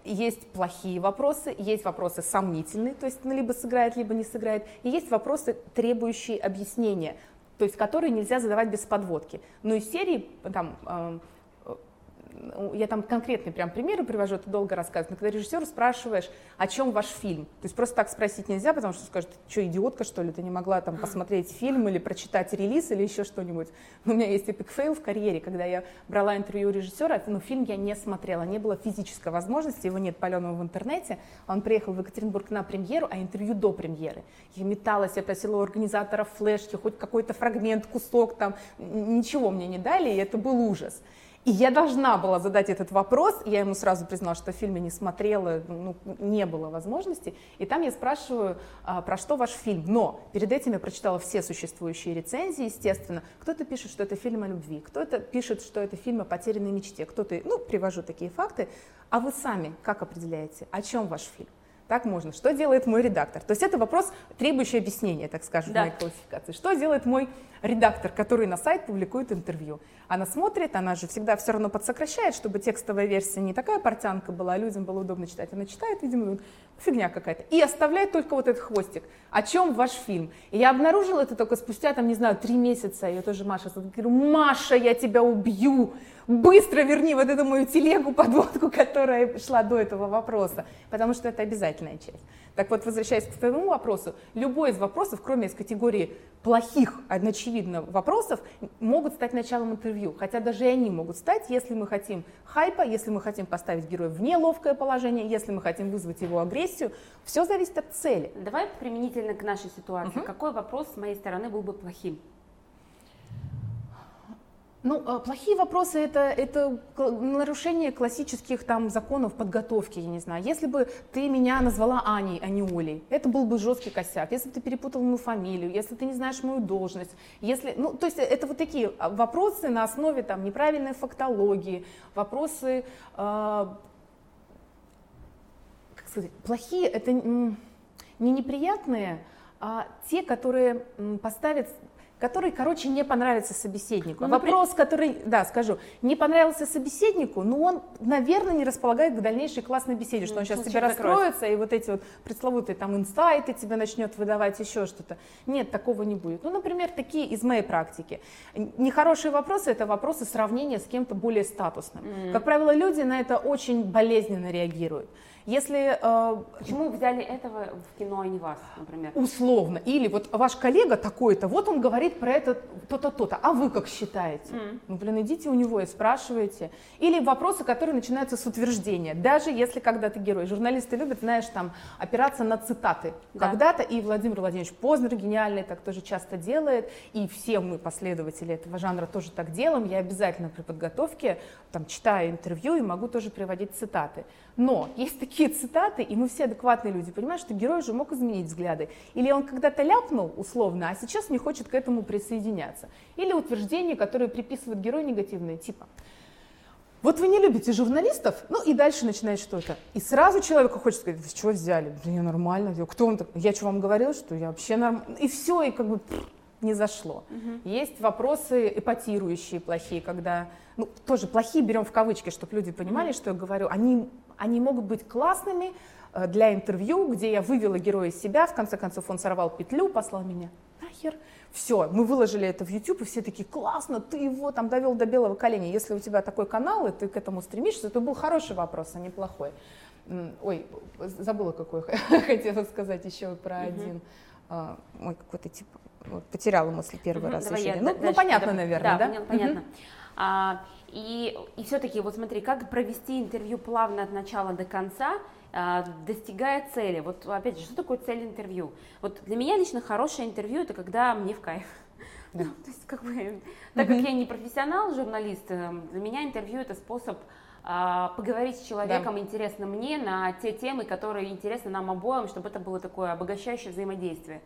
есть плохие вопросы, есть вопросы сомнительные, то есть либо сыграет, либо не сыграет. И есть вопросы, требующие объяснения, то есть которые нельзя задавать без подводки. Но из серии там, а, я там конкретные прям примеры привожу, это долго рассказывать, но когда режиссер спрашиваешь, о чем ваш фильм, то есть просто так спросить нельзя, потому что скажет, что идиотка что ли, ты не могла там посмотреть фильм или прочитать релиз или еще что-нибудь. У меня есть epic fail в карьере, когда я брала интервью у режиссера, но фильм я не смотрела, не было физической возможности, его нет паленого в интернете, он приехал в Екатеринбург на премьеру, а интервью до премьеры. Я металась, я просила у организатора флешки, хоть какой-то фрагмент, кусок там, ничего мне не дали, и это был ужас. И я должна была задать этот вопрос, я ему сразу признала, что в фильме не смотрела, ну, не было возможности. И там я спрашиваю, а, про что ваш фильм. Но перед этим я прочитала все существующие рецензии, естественно. Кто-то пишет, что это фильм о любви, кто-то пишет, что это фильм о потерянной мечте, кто-то, ну, привожу такие факты. А вы сами как определяете, о чем ваш фильм? Так можно. Что делает мой редактор? То есть это вопрос, требующий объяснения, так скажем, да. моей классификации. Что делает мой редактор, который на сайт публикует интервью? Она смотрит, она же всегда все равно подсокращает, чтобы текстовая версия не такая портянка была, а людям было удобно читать. Она читает, видимо, фигня какая-то. И оставляет только вот этот хвостик. О чем ваш фильм? И я обнаружила это только спустя, там, не знаю, три месяца. Я тоже Маша, говорю, Маша, я тебя убью быстро верни вот эту мою телегу, подводку, которая шла до этого вопроса, потому что это обязательная часть. Так вот, возвращаясь к твоему вопросу, любой из вопросов, кроме из категории плохих, очевидно, вопросов, могут стать началом интервью. Хотя даже и они могут стать, если мы хотим хайпа, если мы хотим поставить героя в неловкое положение, если мы хотим вызвать его агрессию. Все зависит от цели. Давай применительно к нашей ситуации. Угу. Какой вопрос с моей стороны был бы плохим? Ну, а, плохие вопросы это, это нарушение классических там законов подготовки, я не знаю. Если бы ты меня назвала Аней, а не Олей, это был бы жесткий косяк. Если бы ты перепутал мою фамилию, если ты не знаешь мою должность, если, ну, то есть это вот такие а, вопросы на основе там неправильной фактологии, вопросы, э, как сказать, плохие, это не неприятные, а те, которые поставят который, короче, не понравится собеседнику. Ну, Вопрос, который, да, скажу, не понравился собеседнику, но он, наверное, не располагает к дальнейшей классной беседе, что он сейчас тебе раскроется, и вот эти вот пресловутые там инсайты тебе начнет выдавать, еще что-то. Нет, такого не будет. Ну, например, такие из моей практики. Нехорошие вопросы – это вопросы сравнения с кем-то более статусным. Mm. Как правило, люди на это очень болезненно реагируют. Если, э, Почему взяли этого в кино, а не вас, например? Условно. Или вот ваш коллега такой-то, вот он говорит про это то-то, то-то, а вы как считаете? Mm. Ну, блин, идите у него и спрашивайте. Или вопросы, которые начинаются с утверждения. Даже если когда ты герой. Журналисты любят, знаешь, там, опираться на цитаты. Да. Когда-то и Владимир Владимирович Познер гениальный так тоже часто делает, и все мы, последователи этого жанра, тоже так делаем. Я обязательно при подготовке там, читаю интервью и могу тоже приводить цитаты. Но есть такие цитаты, и мы все адекватные люди понимают, что герой же мог изменить взгляды. Или он когда-то ляпнул условно, а сейчас не хочет к этому присоединяться. Или утверждения, которые приписывают герою негативные, типа вот вы не любите журналистов, ну и дальше начинает что-то. И сразу человеку хочется сказать, вы чего взяли? Да я нормально. Кто он так? Я что вам говорил, что я вообще нормально? И все, и как бы не зашло. Угу. Есть вопросы эпатирующие, плохие, когда, ну, тоже плохие берем в кавычки, чтобы люди понимали, угу. что я говорю. Они они могут быть классными э, для интервью, где я вывела героя из себя, в конце концов он сорвал петлю, послал меня нахер. Все, мы выложили это в YouTube, и все такие, классно, ты его там довел до белого коленя. Если у тебя такой канал, и ты к этому стремишься, это был хороший вопрос, а не плохой. Ой, забыла, какой хотела сказать еще про один. А, ой, какой-то типа, потеряла мысль первый раз. Ну, ну, понятно, наверное? Да, понятно. И, и все-таки, вот смотри, как провести интервью плавно от начала до конца, а, достигая цели. Вот опять же, что такое цель интервью? Вот для меня лично хорошее интервью это когда мне в кайф. Да. Ну, то есть, как бы, так как я не профессионал, журналист, э, для меня интервью это способ а, поговорить с человеком да. интересно мне на те темы, которые интересны нам обоим, чтобы это было такое обогащающее взаимодействие.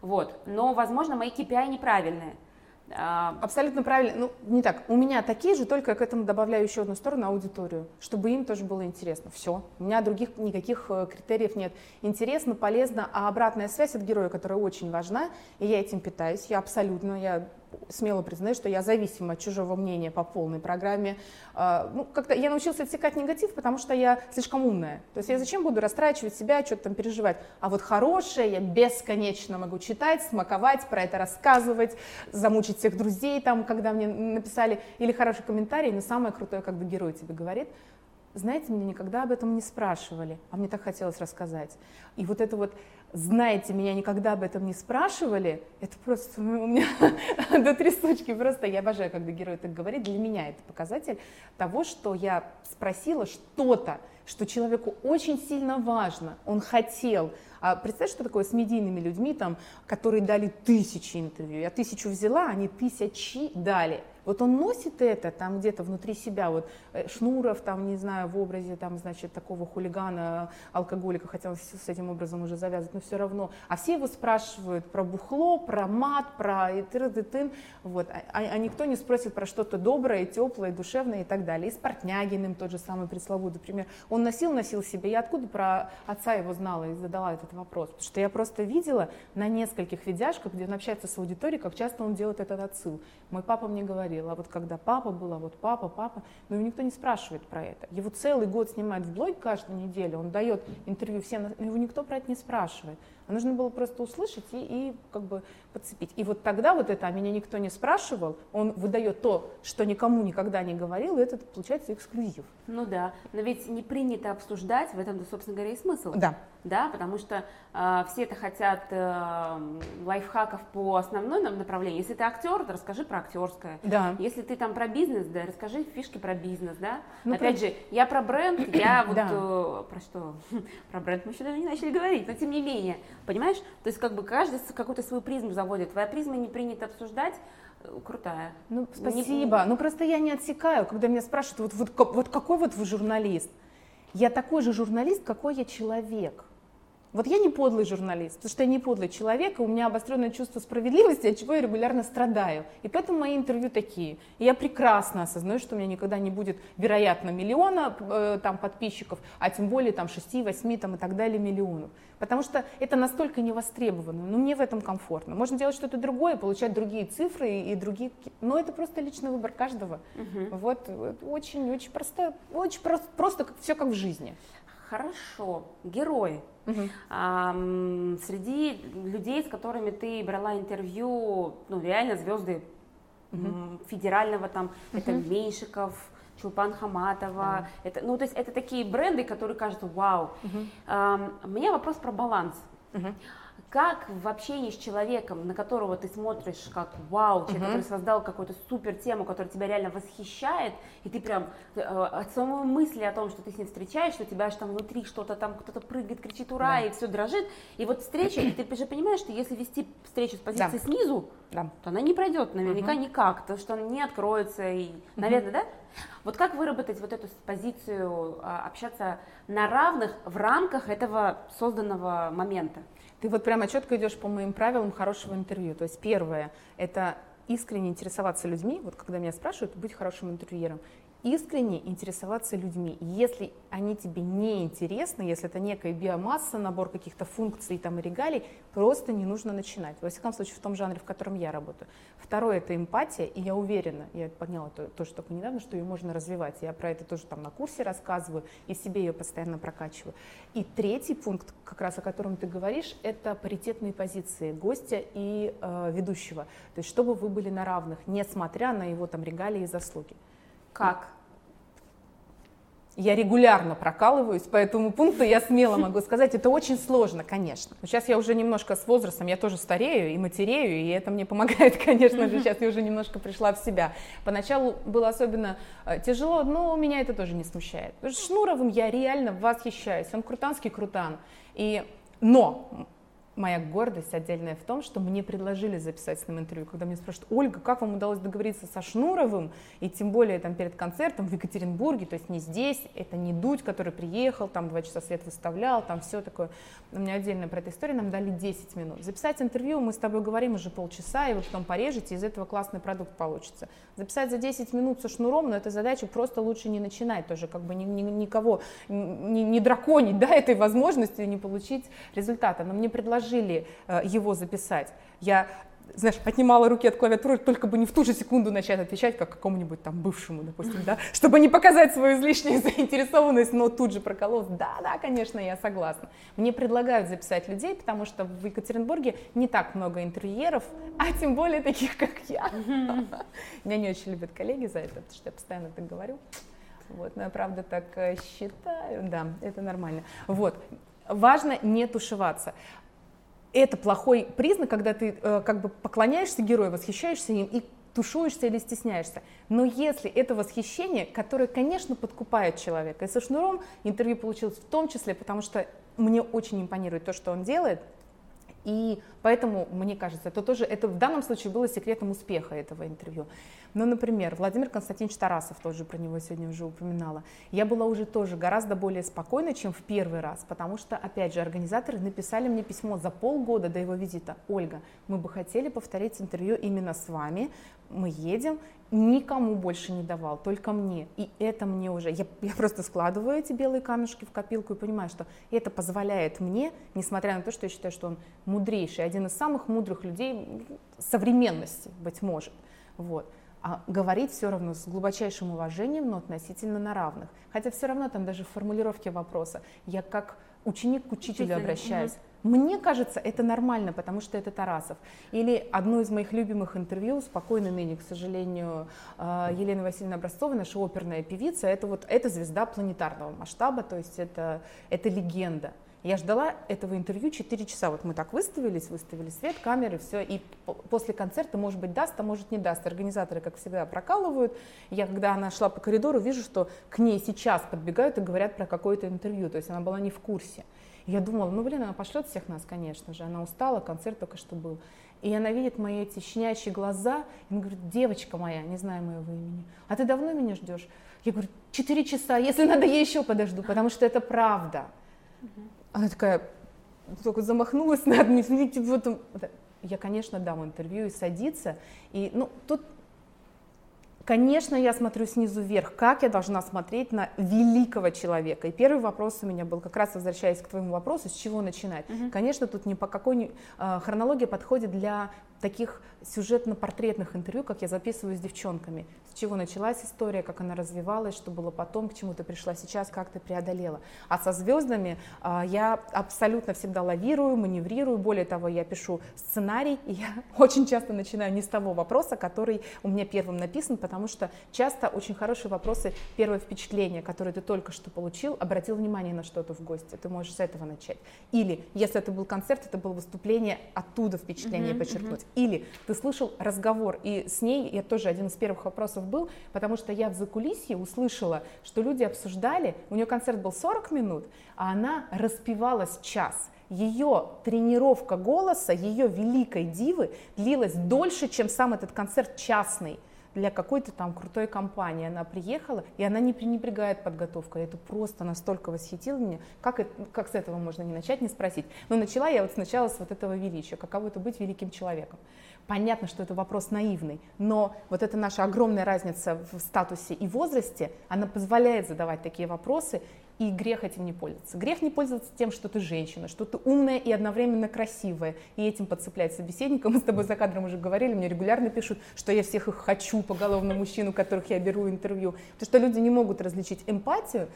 Вот. Но, возможно, мои KPI неправильные. А, Абсолютно правильно. Ну, не так. У меня такие же, только я к этому добавляю еще одну сторону, аудиторию, чтобы им тоже было интересно. Все. У меня других никаких э, критериев нет. Интересно, полезно, а обратная связь от героя, которая очень важна, и я этим питаюсь, я абсолютно, я смело признаю, что я зависима от чужого мнения по полной программе. А, ну, как-то я научилась отсекать негатив, потому что я слишком умная. То есть я зачем буду растрачивать себя, что-то там переживать. А вот хорошее я бесконечно могу читать, смаковать, про это рассказывать, замучить всех друзей, там, когда мне написали, или хороший комментарий, но самое крутое, когда герой тебе говорит, знаете, меня никогда об этом не спрашивали, а мне так хотелось рассказать. И вот это вот знаете, меня никогда об этом не спрашивали, это просто у меня до трясучки просто, я обожаю, когда герой так говорит, для меня это показатель того, что я спросила что-то, что человеку очень сильно важно, он хотел. А представь, что такое с медийными людьми, там, которые дали тысячи интервью. Я тысячу взяла, они тысячи дали. Вот он носит это там где-то внутри себя, вот э, Шнуров там, не знаю, в образе там, значит, такого хулигана, алкоголика, хотя он с этим образом уже завязывает, но все равно. А все его спрашивают про бухло, про мат, про и тыр и тын, вот. А, а, а никто не спросит про что-то доброе, теплое, душевное и так далее. И с Портнягиным тот же самый пресловутый пример. Он носил, носил себе. Я откуда про отца его знала и задала этот вопрос? Потому что я просто видела на нескольких видяшках, где он общается с аудиторией, как часто он делает этот отсыл. Мой папа мне говорил, говорил, а вот когда папа был, а вот папа, папа, но его никто не спрашивает про это. Его целый год снимают в блог каждую неделю, он дает интервью всем, но его никто про это не спрашивает. А нужно было просто услышать и, и как бы подцепить. И вот тогда вот это, а меня никто не спрашивал, он выдает то, что никому никогда не говорил, и это получается эксклюзив. Ну да, но ведь не принято обсуждать, в этом, собственно говоря, и смысл. Да. Да, потому что э, все это хотят э, лайфхаков по основному направлению. Если ты актер, то расскажи про актерское. Да. Если ты там про бизнес, да, расскажи фишки про бизнес, да. Ну, Опять про... же, я про бренд, я вот да. э, про что? Про бренд мы еще даже не начали говорить, но тем не менее, понимаешь? То есть как бы каждый какую-то свою призму заводит. Твоя призма не принято обсуждать, э, крутая. Ну, спасибо. Не... Ну, просто я не отсекаю, когда меня спрашивают, вот, вот, вот какой вот вы журналист? Я такой же журналист, какой я человек. Вот я не подлый журналист, потому что я не подлый человек, и у меня обостренное чувство справедливости, от чего я регулярно страдаю. И поэтому мои интервью такие. И я прекрасно осознаю, что у меня никогда не будет, вероятно, миллиона э, там, подписчиков, а тем более там 6, 8 там, и так далее миллионов. Потому что это настолько не востребовано, но мне в этом комфортно. Можно делать что-то другое, получать другие цифры и другие... Но это просто личный выбор каждого. Угу. Вот, очень-очень просто, очень просто, просто все как в жизни. Хорошо. Герои. Угу. А, среди людей, с которыми ты брала интервью, ну, реально звезды угу. федерального там, угу. это Меньшиков, Чулпан Хаматова, да. это, ну, то есть это такие бренды, которые кажутся вау. Угу. А, у меня вопрос про баланс. Угу как в общении с человеком, на которого ты смотришь как вау, человек, uh-huh. который создал какую-то супер тему, которая тебя реально восхищает, и ты прям э, от самой мысли о том, что ты с ним встречаешься, у тебя аж там внутри что-то там, кто-то прыгает, кричит ура, да. и все дрожит, и вот встреча, и ты же понимаешь, что если вести встречу с позиции да. снизу, да. то она не пройдет наверняка uh-huh. никак, то что она не откроется, и, наверное, uh-huh. да? Вот как выработать вот эту позицию, а, общаться на равных в рамках этого созданного момента? Ты вот прямо четко идешь по моим правилам хорошего интервью. То есть первое – это искренне интересоваться людьми. Вот когда меня спрашивают, быть хорошим интервьюером искренне интересоваться людьми. Если они тебе не интересны, если это некая биомасса, набор каких-то функций там, и регалий, просто не нужно начинать. Во всяком случае, в том жанре, в котором я работаю. Второе – это эмпатия, и я уверена, я поняла то, тоже только недавно, что ее можно развивать. Я про это тоже там на курсе рассказываю, и себе ее постоянно прокачиваю. И третий пункт, как раз о котором ты говоришь, это паритетные позиции гостя и э, ведущего. То есть, чтобы вы были на равных, несмотря на его там регалии и заслуги. Как? Я регулярно прокалываюсь по этому пункту, я смело могу сказать, это очень сложно, конечно. Но сейчас я уже немножко с возрастом, я тоже старею и матерею, и это мне помогает, конечно же, сейчас я уже немножко пришла в себя. Поначалу было особенно э, тяжело, но меня это тоже не смущает. Шнуровым я реально восхищаюсь, он крутанский крутан. И, но моя гордость отдельная в том, что мне предложили записать с ним интервью, когда меня спрашивают, Ольга, как вам удалось договориться со Шнуровым, и тем более там перед концертом в Екатеринбурге, то есть не здесь, это не Дудь, который приехал, там два часа свет выставлял, там все такое. У меня отдельно про эту историю, нам дали 10 минут. Записать интервью, мы с тобой говорим уже полчаса, и вы потом порежете, из этого классный продукт получится. Записать за 10 минут со Шнуром, но эту задачу просто лучше не начинать тоже, как бы ни, ни, никого, не, не драконить, да, этой возможностью, не получить результата. Но мне предложили предложили э, его записать, я знаешь, отнимала руки от клавиатуры, только бы не в ту же секунду начать отвечать, как какому-нибудь там бывшему, допустим, да, чтобы не показать свою излишнюю заинтересованность, но тут же прокололась. Да, да, конечно, я согласна. Мне предлагают записать людей, потому что в Екатеринбурге не так много интерьеров, а тем более таких, как я. Меня не очень любят коллеги за это, потому что я постоянно так говорю. Вот, но я правда так э, считаю, да, это нормально. Вот, важно не тушеваться это плохой признак, когда ты э, как бы поклоняешься герою, восхищаешься им и тушуешься или стесняешься. Но если это восхищение, которое, конечно, подкупает человека, и со Шнуром интервью получилось в том числе, потому что мне очень импонирует то, что он делает, и поэтому, мне кажется, это тоже, это в данном случае было секретом успеха этого интервью. Ну, например, Владимир Константинович Тарасов, тоже про него сегодня уже упоминала. Я была уже тоже гораздо более спокойна, чем в первый раз, потому что, опять же, организаторы написали мне письмо за полгода до его визита. Ольга, мы бы хотели повторить интервью именно с вами, мы едем, никому больше не давал, только мне. И это мне уже, я, я просто складываю эти белые камешки в копилку и понимаю, что это позволяет мне, несмотря на то, что я считаю, что он мудрейший, один из самых мудрых людей современности, быть может. Вот а говорить все равно с глубочайшим уважением, но относительно на равных. Хотя все равно там даже в формулировке вопроса я как ученик к учителю Учитель. обращаюсь. Угу. Мне кажется, это нормально, потому что это Тарасов. Или одно из моих любимых интервью, спокойно ныне, к сожалению, э, Елена Васильевна Образцова, наша оперная певица, это вот эта звезда планетарного масштаба, то есть это, это легенда. Я ждала этого интервью 4 часа. Вот мы так выставились, выставили свет, камеры, все. И после концерта, может быть, даст, а может не даст. Организаторы, как всегда, прокалывают. Я, когда она шла по коридору, вижу, что к ней сейчас подбегают и говорят про какое-то интервью. То есть она была не в курсе. Я думала, ну, блин, она пошлет всех нас, конечно же. Она устала, концерт только что был. И она видит мои эти щенячьи глаза, и она говорит, девочка моя, не знаю моего имени, а ты давно меня ждешь? Я говорю, четыре часа, если надо, я еще подожду, потому что это правда. Она такая, только замахнулась над смотрите, вот я, конечно, дам интервью и садится. И, ну, тут, конечно, я смотрю снизу вверх, как я должна смотреть на великого человека. И первый вопрос у меня был, как раз возвращаясь к твоему вопросу, с чего начинать. Угу. Конечно, тут ни по какой э, хронологии подходит для таких сюжетно-портретных интервью, как я записываю с девчонками. С чего началась история, как она развивалась, что было потом, к чему ты пришла сейчас, как ты преодолела. А со звездами а, я абсолютно всегда лавирую, маневрирую. Более того, я пишу сценарий, и я очень часто начинаю не с того вопроса, который у меня первым написан, потому что часто очень хорошие вопросы, первое впечатление, которое ты только что получил, обратил внимание на что-то в гости, ты можешь с этого начать. Или, если это был концерт, это было выступление, оттуда впечатление uh-huh, подчеркнуть. Или ты слышал разговор, и с ней я тоже один из первых вопросов был, потому что я в закулисье услышала, что люди обсуждали, у нее концерт был 40 минут, а она распевалась час. Ее тренировка голоса, ее великой дивы длилась дольше, чем сам этот концерт частный для какой-то там крутой компании. Она приехала, и она не пренебрегает подготовкой. Это просто настолько восхитило меня. Как, это, как с этого можно не начать, не спросить? Но начала я вот сначала с вот этого величия. Каково это быть великим человеком? Понятно, что это вопрос наивный, но вот эта наша огромная разница в статусе и возрасте, она позволяет задавать такие вопросы, и грех этим не пользоваться. Грех не пользоваться тем, что ты женщина, что ты умная и одновременно красивая, и этим подцеплять собеседника. Мы с тобой за кадром уже говорили, мне регулярно пишут, что я всех их хочу поголовно мужчину, которых я беру интервью, потому что люди не могут различить эмпатию.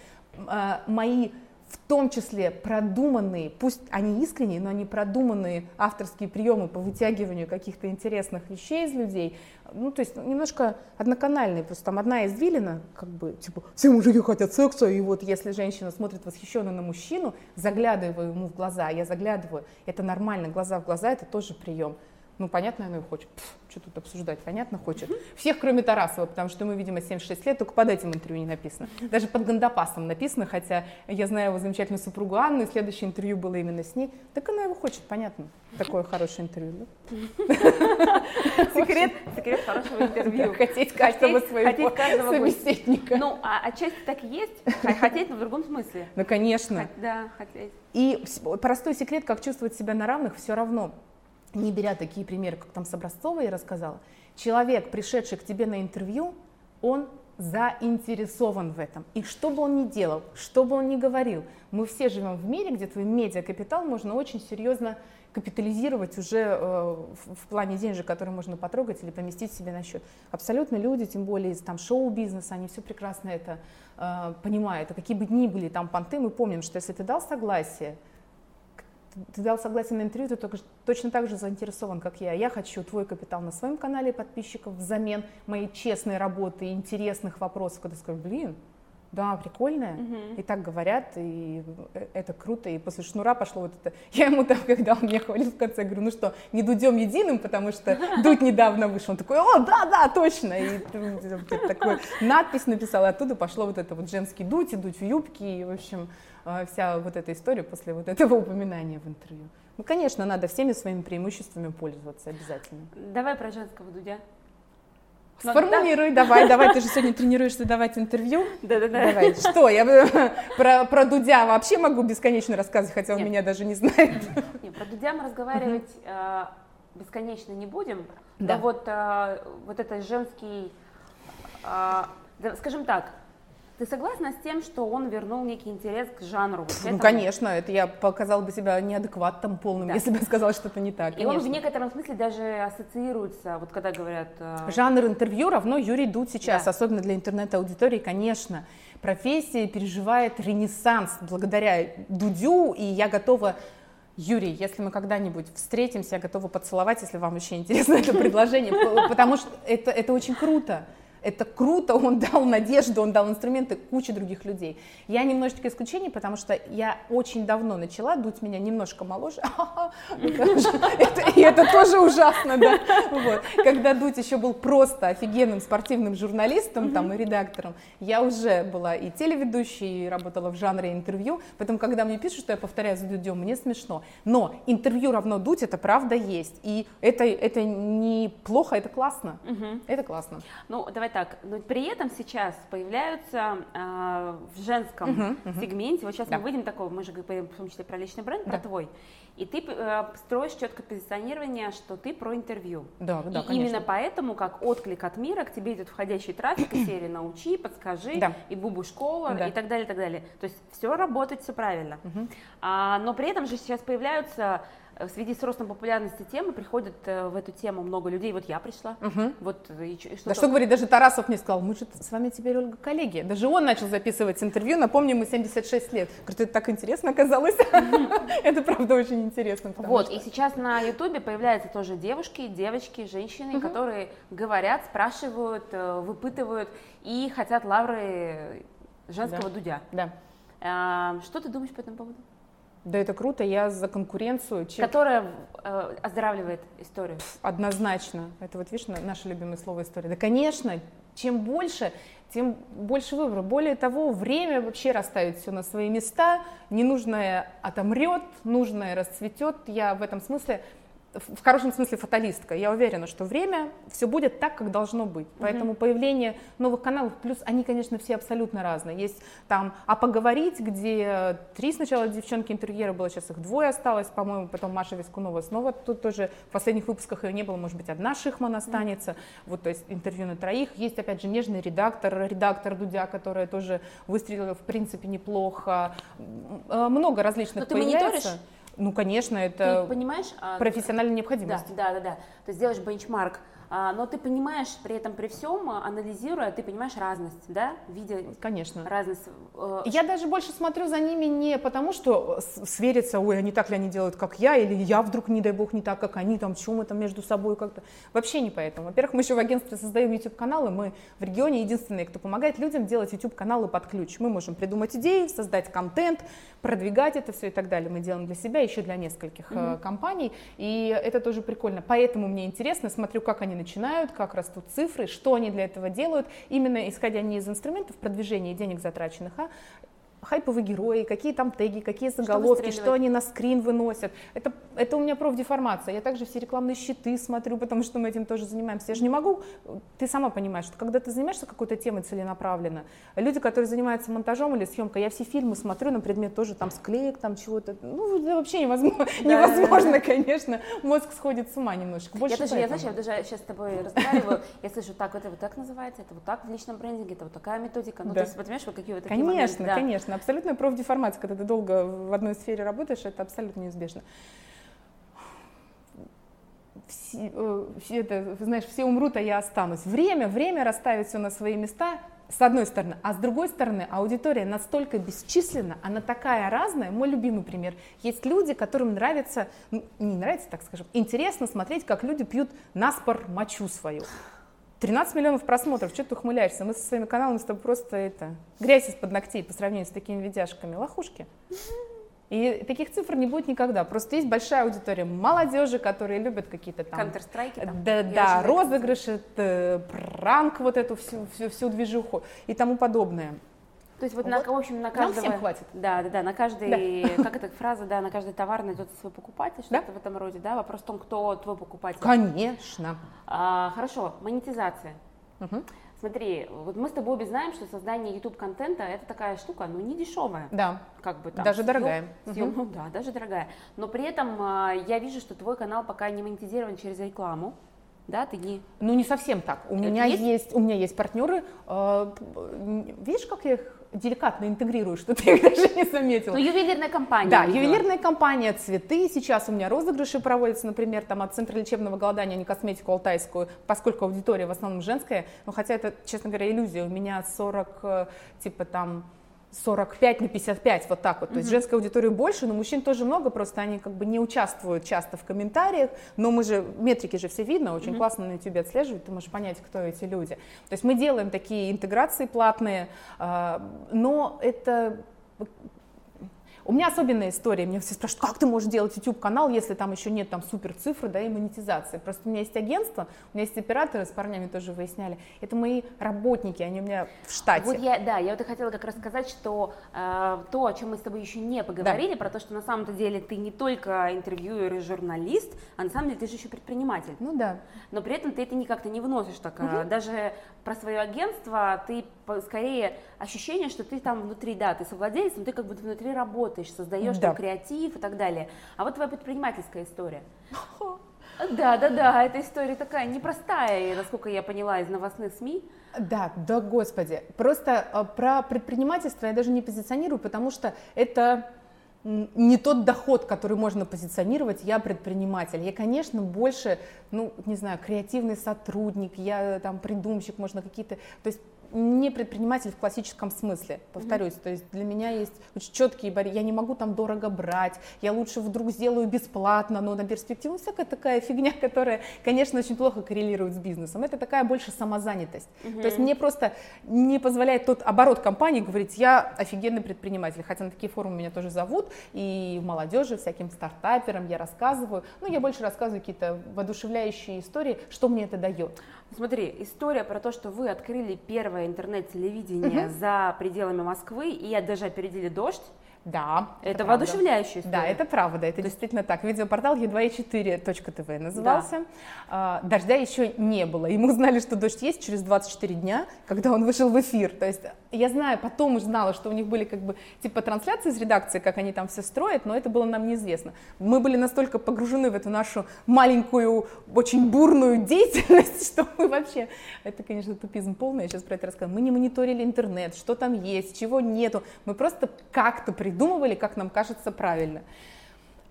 А, мои в том числе продуманные, пусть они искренние, но они продуманные авторские приемы по вытягиванию каких-то интересных вещей из людей, ну, то есть немножко одноканальные, просто там одна извилина, как бы, типа, все мужики хотят секса, и вот если женщина смотрит восхищенно на мужчину, заглядываю ему в глаза, я заглядываю, это нормально, глаза в глаза, это тоже прием. Ну, понятно, она ее хочет. Пф, что тут обсуждать? Понятно, хочет. Всех, кроме Тарасова, потому что мы, видимо, 76 лет, только под этим интервью не написано. Даже под Гандапасом написано, хотя я знаю его замечательную супругу Анну, и следующее интервью было именно с ней. Так она его хочет, понятно. Такое хорошее интервью. Секрет, секрет хорошего интервью. Хотеть каждого своего собеседника. Ну, а отчасти так и есть. Хотеть, но в другом смысле. Ну, конечно. Да, хотеть. И простой секрет, как чувствовать себя на равных, все равно не беря такие примеры, как там с Образцовой я рассказала, человек, пришедший к тебе на интервью, он заинтересован в этом. И что бы он ни делал, что бы он ни говорил, мы все живем в мире, где твой медиакапитал можно очень серьезно капитализировать уже э, в, плане денежек, которые можно потрогать или поместить себе на счет. Абсолютно люди, тем более из там шоу-бизнеса, они все прекрасно это э, понимают. А какие бы ни были там понты, мы помним, что если ты дал согласие, ты дал согласие на интервью, ты точно так же заинтересован, как я. Я хочу твой капитал на своем канале подписчиков взамен моей честной работы интересных вопросов, когда скажу, блин, да, прикольная, угу. и так говорят, и э, это круто, и после шнура пошло вот это. Я ему там, когда он меня хвалил в конце, говорю, ну что, не дудем единым, потому что Дудь недавно вышел. Он такой, о, да, да, точно, и такой надпись написал, и оттуда пошло вот это вот женский Дудь, и Дудь в юбке, и, в общем, а, вся вот эта история после вот этого упоминания в интервью. Ну, конечно, надо всеми своими преимуществами пользоваться обязательно. Давай про женского Дудя. Сформулируй, да. давай, давай, ты же сегодня тренируешься давать интервью. Да-да-да. Давай, что, я про, про Дудя вообще могу бесконечно рассказывать, хотя он Нет. меня даже не знает. Нет, про Дудя мы разговаривать э, бесконечно не будем, да. но вот, э, вот это женский, э, скажем так, ты согласна с тем, что он вернул некий интерес к жанру? Вот ну, конечно, это я показала бы себя неадекватным полным, да. если бы я сказала что-то не так. И конечно. он в некотором смысле даже ассоциируется, вот когда говорят... Э... Жанр интервью равно Юрий Дудь сейчас, да. особенно для интернет-аудитории, конечно. Профессия переживает ренессанс благодаря Дудю, и я готова Юрий, если мы когда-нибудь встретимся, я готова поцеловать, если вам вообще интересно это предложение, потому что это, это очень круто. Это круто, он дал надежду, он дал инструменты куче других людей. Я немножечко исключение, потому что я очень давно начала, дуть меня немножко моложе, и это тоже ужасно, да. Когда Дуть еще был просто офигенным спортивным журналистом там, и редактором, я уже была и телеведущей, и работала в жанре интервью, поэтому, когда мне пишут, что я повторяю за Дудем, мне смешно. Но интервью равно Дуть, это правда есть, и это, это не плохо, это классно, это классно. Ну, давай так, но при этом сейчас появляются э, в женском uh-huh, uh-huh. сегменте, вот сейчас да. мы выйдем такого, мы же говорим в том числе про личный бренд, да. про твой, и ты э, строишь четкое позиционирование, что ты про интервью. Да, да, и конечно. именно поэтому, как отклик от мира, к тебе идет входящий трафик из серии «Научи», «Подскажи», да. и «Бубу школа» да. и так далее, и так далее. То есть все работает, все правильно. Угу. А, но при этом же сейчас появляются в связи с ростом популярности темы приходит э, в эту тему много людей. Вот я пришла. Угу. Вот, и, и что да что говорит, даже Тарасов мне сказал, мы же с вами теперь, Ольга, коллеги. Даже он начал записывать интервью, напомню, ему 76 лет. Говорит, это так интересно оказалось. Это правда очень интересно. Вот, и сейчас на Ютубе появляются тоже девушки, девочки, женщины, которые говорят, спрашивают, э, выпытывают и хотят лавры женского дудя. Да. Что ты думаешь по этому поводу? Да это круто, я за конкуренцию. Чем... Которая э, оздоравливает историю. Пф, однозначно. Это вот, видишь, наше любимое слово история. Да, конечно, чем больше, тем больше выбора. Более того, время вообще расставит все на свои места. Ненужное отомрет, нужное расцветет. Я в этом смысле в хорошем смысле фаталистка. Я уверена, что время все будет так, как должно быть. Поэтому mm-hmm. появление новых каналов, плюс они, конечно, все абсолютно разные. Есть там «А поговорить», где три сначала девчонки интерьера было, сейчас их двое осталось, по-моему, потом Маша Вискунова снова тут тоже в последних выпусках ее не было, может быть, одна Шихман останется. Mm-hmm. Вот, то есть интервью на троих. Есть, опять же, нежный редактор, редактор Дудя, которая тоже выстрелила, в принципе, неплохо. Много различных Но ты появляется. Мониторишь? Ну, конечно, это ты понимаешь, а, профессиональная необходимость. Да, да, да, да. То есть делаешь бенчмарк но ты понимаешь, при этом, при всем, анализируя, ты понимаешь разность, да, видя Конечно. разность. Э, я даже больше смотрю за ними не потому, что свериться, ой, они так ли они делают, как я, или я вдруг, не дай бог, не так, как они, там, чем мы там между собой как-то. Вообще не поэтому. Во-первых, мы еще в агентстве создаем YouTube-каналы, мы в регионе единственные, кто помогает людям делать YouTube-каналы под ключ. Мы можем придумать идеи, создать контент, продвигать это все и так далее. Мы делаем для себя еще для нескольких угу. компаний, и это тоже прикольно. Поэтому мне интересно, смотрю, как они начинают, как растут цифры, что они для этого делают, именно исходя не из инструментов продвижения денег затраченных, а хайповые герои, какие там теги, какие заголовки, что, что они на скрин выносят. Это, это у меня профдеформация. Я также все рекламные щиты смотрю, потому что мы этим тоже занимаемся. Я же не могу, ты сама понимаешь, что когда ты занимаешься какой-то темой целенаправленно, люди, которые занимаются монтажом или съемкой, я все фильмы смотрю на предмет тоже там склеек, там чего-то. Ну, это вообще невозможно, да, невозможно да, да. конечно. Мозг сходит с ума немножечко. Больше я даже, я, знаешь, я даже сейчас с тобой разговариваю, я слышу, так, это вот так называется, это вот так в личном брендинге, это вот такая методика. Ну, да. то есть, понимаешь, вот какие вот такие Конечно, моменты, конечно. Конечно, абсолютно профдеформация, когда ты долго в одной сфере работаешь, это абсолютно неизбежно. Все, э, все это, знаешь, все умрут, а я останусь. Время, время расставить все на свои места, с одной стороны. А с другой стороны, аудитория настолько бесчисленна, она такая разная. Мой любимый пример. Есть люди, которым нравится, ну, не нравится, так скажем, интересно смотреть, как люди пьют наспор мочу свою. 13 миллионов просмотров, что ты ухмыляешься? Мы со своими каналами с тобой просто это, грязь из-под ногтей по сравнению с такими видяшками, лохушки. И таких цифр не будет никогда. Просто есть большая аудитория молодежи, которые любят какие-то там... Counter-Strike там? Да, да розыгрыши, пранк, вот эту всю, всю, всю движуху и тому подобное. То есть вот, вот. На, в общем на каждого... Нам всем хватит. Да, да, да, на каждый, да. как эта фраза, да, на каждый товар найдется свой покупатель, что-то да? в этом роде, да? Вопрос в том, кто твой покупатель. Конечно. А, хорошо, монетизация. Угу. Смотри, вот мы с тобой обе знаем, что создание YouTube контента это такая штука, ну не дешевая. Да. Как бы там. Даже съем, дорогая. Съем, угу. Да, даже дорогая. Но при этом а, я вижу, что твой канал пока не монетизирован через рекламу да, ты не... Ну, не совсем так. У Это меня есть? есть, у меня есть партнеры. Э, видишь, как я их деликатно интегрирую, что ты их даже не заметила. Ну, ювелирная компания. Да, ювелирная компания, цветы. Сейчас у меня розыгрыши проводятся, например, там от Центра лечебного голодания, не косметику алтайскую, поскольку аудитория в основном женская. Но хотя это, честно говоря, иллюзия. У меня 40, э, типа там 45 на 55, вот так вот. То есть женской аудитории больше, но мужчин тоже много, просто они как бы не участвуют часто в комментариях, но мы же, метрики же все видно, очень классно на YouTube отслеживать, ты можешь понять, кто эти люди. То есть мы делаем такие интеграции платные, а, но это у меня особенная история. Меня все спрашивают, как ты можешь делать YouTube-канал, если там еще нет там супер цифры, да, и монетизации. Просто у меня есть агентство, у меня есть операторы, с парнями тоже выясняли. Это мои работники, они у меня в штате. Вот я, да, я вот и хотела как раз сказать, что э, то, о чем мы с тобой еще не поговорили, да. про то, что на самом-то деле ты не только интервьюер и журналист, а на самом деле ты же еще предприниматель. Ну да. Но при этом ты это никак-то не выносишь так. Угу. Даже про свое агентство ты скорее ощущение, что ты там внутри, да, ты совладелец, но ты как бы внутри работаешь, создаешь да. там креатив и так далее. А вот твоя предпринимательская история. Да, да, да, эта история такая непростая, насколько я поняла из новостных СМИ. Да, да, господи. Просто э, про предпринимательство я даже не позиционирую, потому что это не тот доход, который можно позиционировать, я предприниматель. Я, конечно, больше, ну, не знаю, креативный сотрудник, я там придумщик, можно какие-то... То есть не предприниматель в классическом смысле, повторюсь. Mm-hmm. То есть для меня есть очень четкие барьеры. Я не могу там дорого брать, я лучше вдруг сделаю бесплатно, но на перспективу всякая такая фигня, которая, конечно, очень плохо коррелирует с бизнесом. Это такая больше самозанятость. Mm-hmm. То есть мне просто не позволяет тот оборот компании говорить, я офигенный предприниматель. Хотя на такие форумы меня тоже зовут, и молодежи, всяким стартаперам я рассказываю. Ну, я больше рассказываю какие-то воодушевляющие истории, что мне это дает. Смотри, история про то, что вы открыли первое интернет-телевидение угу. за пределами Москвы и даже опередили дождь. Да. Это, это воодушевляющая история. Да, это правда, это То действительно так. Видеопортал e2e4.tv назывался. Да. А, дождя еще не было. И мы узнали, что дождь есть через 24 дня, когда он вышел в эфир. То есть я знаю, потом узнала, что у них были как бы типа трансляции из редакции, как они там все строят, но это было нам неизвестно. Мы были настолько погружены в эту нашу маленькую, очень бурную деятельность, что мы вообще, это, конечно, тупизм полный, я сейчас про это рассказываю, мы не мониторили интернет, что там есть, чего нету, мы просто как-то при придумывали, как нам кажется правильно.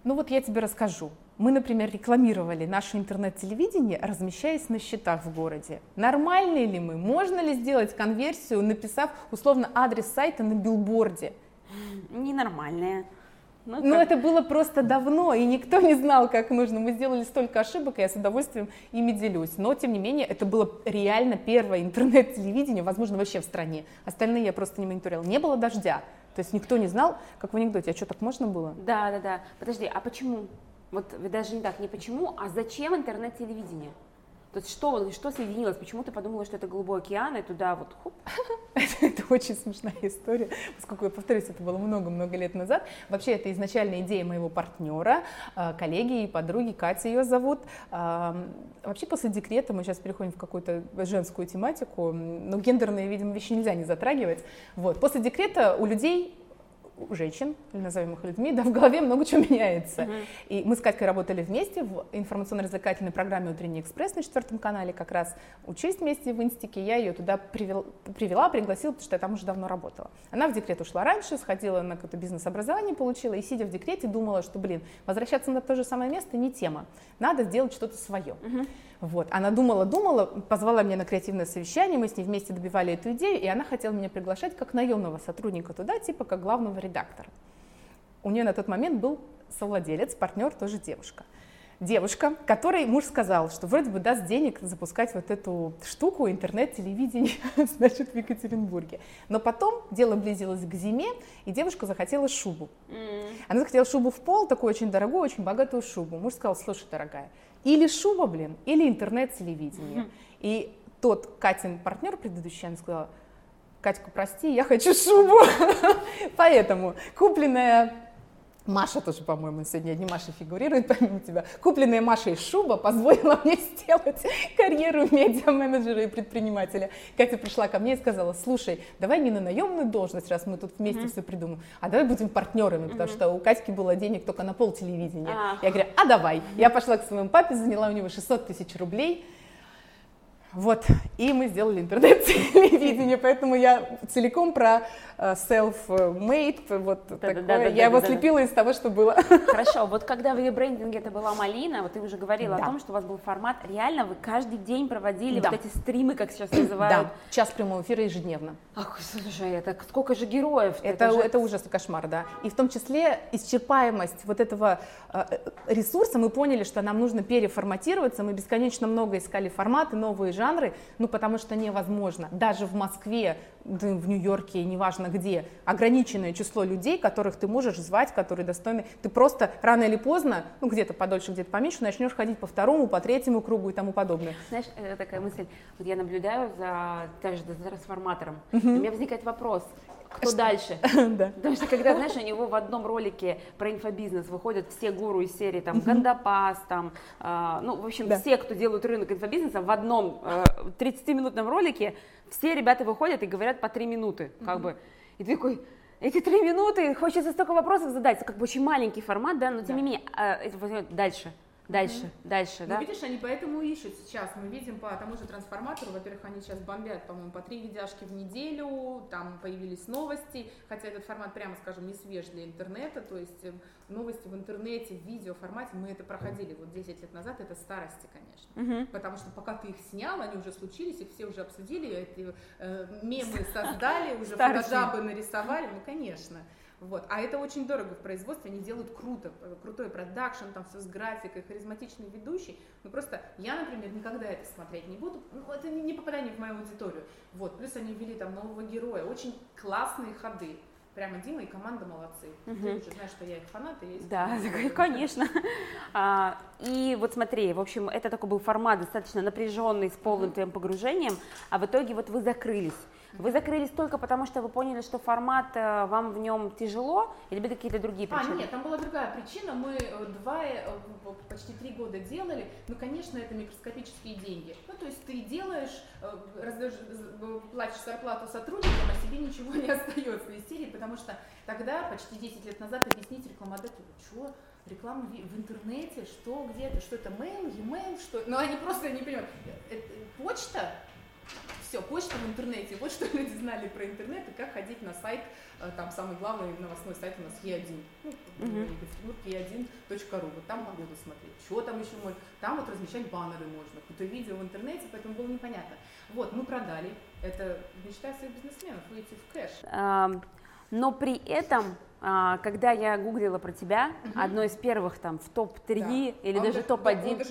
Ну вот я тебе расскажу. Мы, например, рекламировали наше интернет-телевидение, размещаясь на счетах в городе. Нормальные ли мы? Можно ли сделать конверсию, написав условно адрес сайта на билборде? Ненормальные. Ну, Но это было просто давно, и никто не знал, как нужно. Мы сделали столько ошибок, и я с удовольствием ими делюсь. Но, тем не менее, это было реально первое интернет-телевидение, возможно, вообще в стране. Остальные я просто не мониторила. Не было дождя. То есть никто не знал, как в анекдоте, а что, так можно было? Да, да, да. Подожди, а почему? Вот даже не так, не почему, а зачем интернет-телевидение? То есть что, что соединилось? Почему ты подумала, что это голубой океан, и туда вот хуп? это очень смешная история, поскольку, я повторюсь, это было много-много лет назад. Вообще, это изначальная идея моего партнера, а, коллеги и подруги, Катя ее зовут. Вообще, после декрета мы сейчас переходим в какую-то женскую тематику, но гендерные, видимо, вещи нельзя не затрагивать. Вот. После декрета у людей у женщин, или назовем их людьми, да, в голове много чего меняется. Uh-huh. И мы с Катькой работали вместе в информационно-развлекательной программе «Утренний экспресс» на четвертом канале, как раз учились вместе в инстике, я ее туда привел, привела, пригласила, потому что я там уже давно работала. Она в декрет ушла раньше, сходила на какое-то бизнес-образование, получила, и сидя в декрете думала, что, блин, возвращаться на то же самое место не тема, надо сделать что-то свое. Uh-huh. Вот. Она думала-думала, позвала меня на креативное совещание, мы с ней вместе добивали эту идею, и она хотела меня приглашать как наемного сотрудника туда, типа как главного редактора. У нее на тот момент был совладелец, партнер, тоже девушка. Девушка, которой муж сказал, что вроде бы даст денег запускать вот эту штуку, интернет-телевидение, значит, в Екатеринбурге. Но потом дело близилось к зиме, и девушка захотела шубу. Mm. Она захотела шубу в пол, такую очень дорогую, очень богатую шубу. Муж сказал, слушай, дорогая, или шуба, блин, или интернет-телевидение. Mm-hmm. И тот Катин партнер предыдущий, она сказала, Катька, прости, я хочу шубу. Поэтому купленная Маша тоже, по-моему, сегодня не Маша фигурирует, помимо тебя. Купленная Машей шуба позволила мне сделать карьеру медиа-менеджера и предпринимателя. Катя пришла ко мне и сказала, слушай, давай не на наемную должность, раз мы тут вместе mm-hmm. все придумаем, а давай будем партнерами, mm-hmm. потому что у Катьки было денег только на пол телевидения. Ah. Я говорю, а давай. Я пошла к своему папе, заняла у него 600 тысяч рублей, вот, и мы сделали интернет-телевидение, поэтому я целиком про self-made, вот да, такое. Да, да, я да, его да, слепила да. из того, что было. Хорошо, вот когда в ребрендинге это была малина, вот ты уже говорила да. о том, что у вас был формат, реально вы каждый день проводили да. вот эти стримы, как сейчас называют? Да, час прямого эфира ежедневно. Ах, слушай, это сколько же героев? Это, это, же... это ужас и кошмар, да. И в том числе исчерпаемость вот этого э, ресурса, мы поняли, что нам нужно переформатироваться, мы бесконечно много искали форматы, новые жанры, ну потому что невозможно. Даже в Москве, в Нью-Йорке, неважно где, ограниченное число людей, которых ты можешь звать, которые достойны. Ты просто рано или поздно, ну где-то подольше, где-то поменьше, начнешь ходить по второму, по третьему кругу и тому подобное. Знаешь, э, такая мысль, вот я наблюдаю за, даже за трансформатором, uh-huh. у меня возникает вопрос, кто дальше. да. Потому что когда, знаешь, у него в одном ролике про инфобизнес выходят все гуру из серии, там, Гандапас, там, э, ну, в общем, да. все, кто делают рынок инфобизнеса, в одном э, 30-минутном ролике все ребята выходят и говорят по 3 минуты, как бы. И ты такой, эти три минуты, хочется столько вопросов задать, как бы очень маленький формат, да, но тем не менее, э, дальше. Дальше, mm-hmm. дальше, да. Ну, видишь, они поэтому ищут сейчас. Мы видим по тому же трансформатору, во-первых, они сейчас бомбят, по-моему, по три видяшки в неделю, там появились новости, хотя этот формат, прямо скажем, не свеж для интернета, то есть э, новости в интернете, в видео формате, мы это проходили вот 10 лет назад, это старости, конечно. Mm-hmm. Потому что пока ты их снял, они уже случились, их все уже обсудили, эти э, мемы создали, уже фотожабы нарисовали, ну, конечно. Вот. А это очень дорого в производстве, они делают круто, крутой продакшн, там все с графикой, харизматичный ведущий. Ну просто я, например, никогда это смотреть не буду, ну, это не попадание в мою аудиторию. Вот. Плюс они ввели там нового героя, очень классные ходы. Прямо Дима и команда молодцы. Угу. Ты уже знаешь, что я их фанат. И есть да, конечно. А, и вот смотри, в общем, это такой был формат достаточно напряженный, с полным твоим погружением, а в итоге вот вы закрылись. Вы закрылись только потому, что вы поняли, что формат э, вам в нем тяжело, или были какие-то другие а, причины? А, нет, там была другая причина. Мы э, два, э, почти три года делали. Ну, конечно, это микроскопические деньги. Ну, то есть ты делаешь, раздаешь, платишь зарплату сотрудникам, а себе ничего не остается из серии, потому что тогда, почти 10 лет назад, объяснить рекламодателю, что реклама в интернете, что где-то, что это mail, e-mail, что... Ну, они просто не понимают. Почта все, почта в интернете. Вот что люди знали про интернет и как ходить на сайт, э, там самый главный новостной сайт у нас Е1, ну, uh-huh. e1.ru, вот там погоду смотреть, что там еще можно, там вот размещать баннеры можно, какое-то видео в интернете, поэтому было непонятно. Вот, мы продали, это мечта всех бизнесменов, выйти в кэш. Но при этом а, когда я гуглила про тебя, угу. одно из первых там в топ-3 да. или а даже топ-1. Да,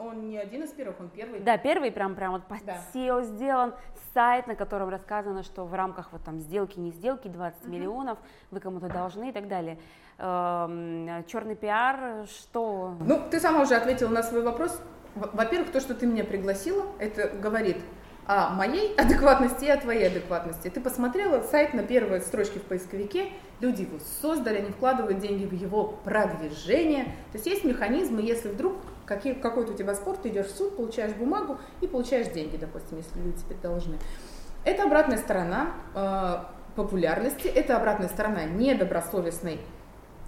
Он не один из первых, он первый. Да, первый прям, прям вот по да. SEO сделан, сайт, на котором рассказано, что в рамках вот там сделки, не сделки, 20 uh-huh. миллионов, вы кому-то должны и так далее. Эм, черный пиар, что? Ну, ты сама уже ответила на свой вопрос. Во-первых, то, что ты меня пригласила, это говорит о моей адекватности и о твоей адекватности. Ты посмотрела сайт на первой строчке в поисковике, люди его создали, они вкладывают деньги в его продвижение. То есть есть механизмы, если вдруг какие, какой-то у тебя спорт, ты идешь в суд, получаешь бумагу и получаешь деньги, допустим, если люди тебе должны. Это обратная сторона э, популярности, это обратная сторона недобросовестной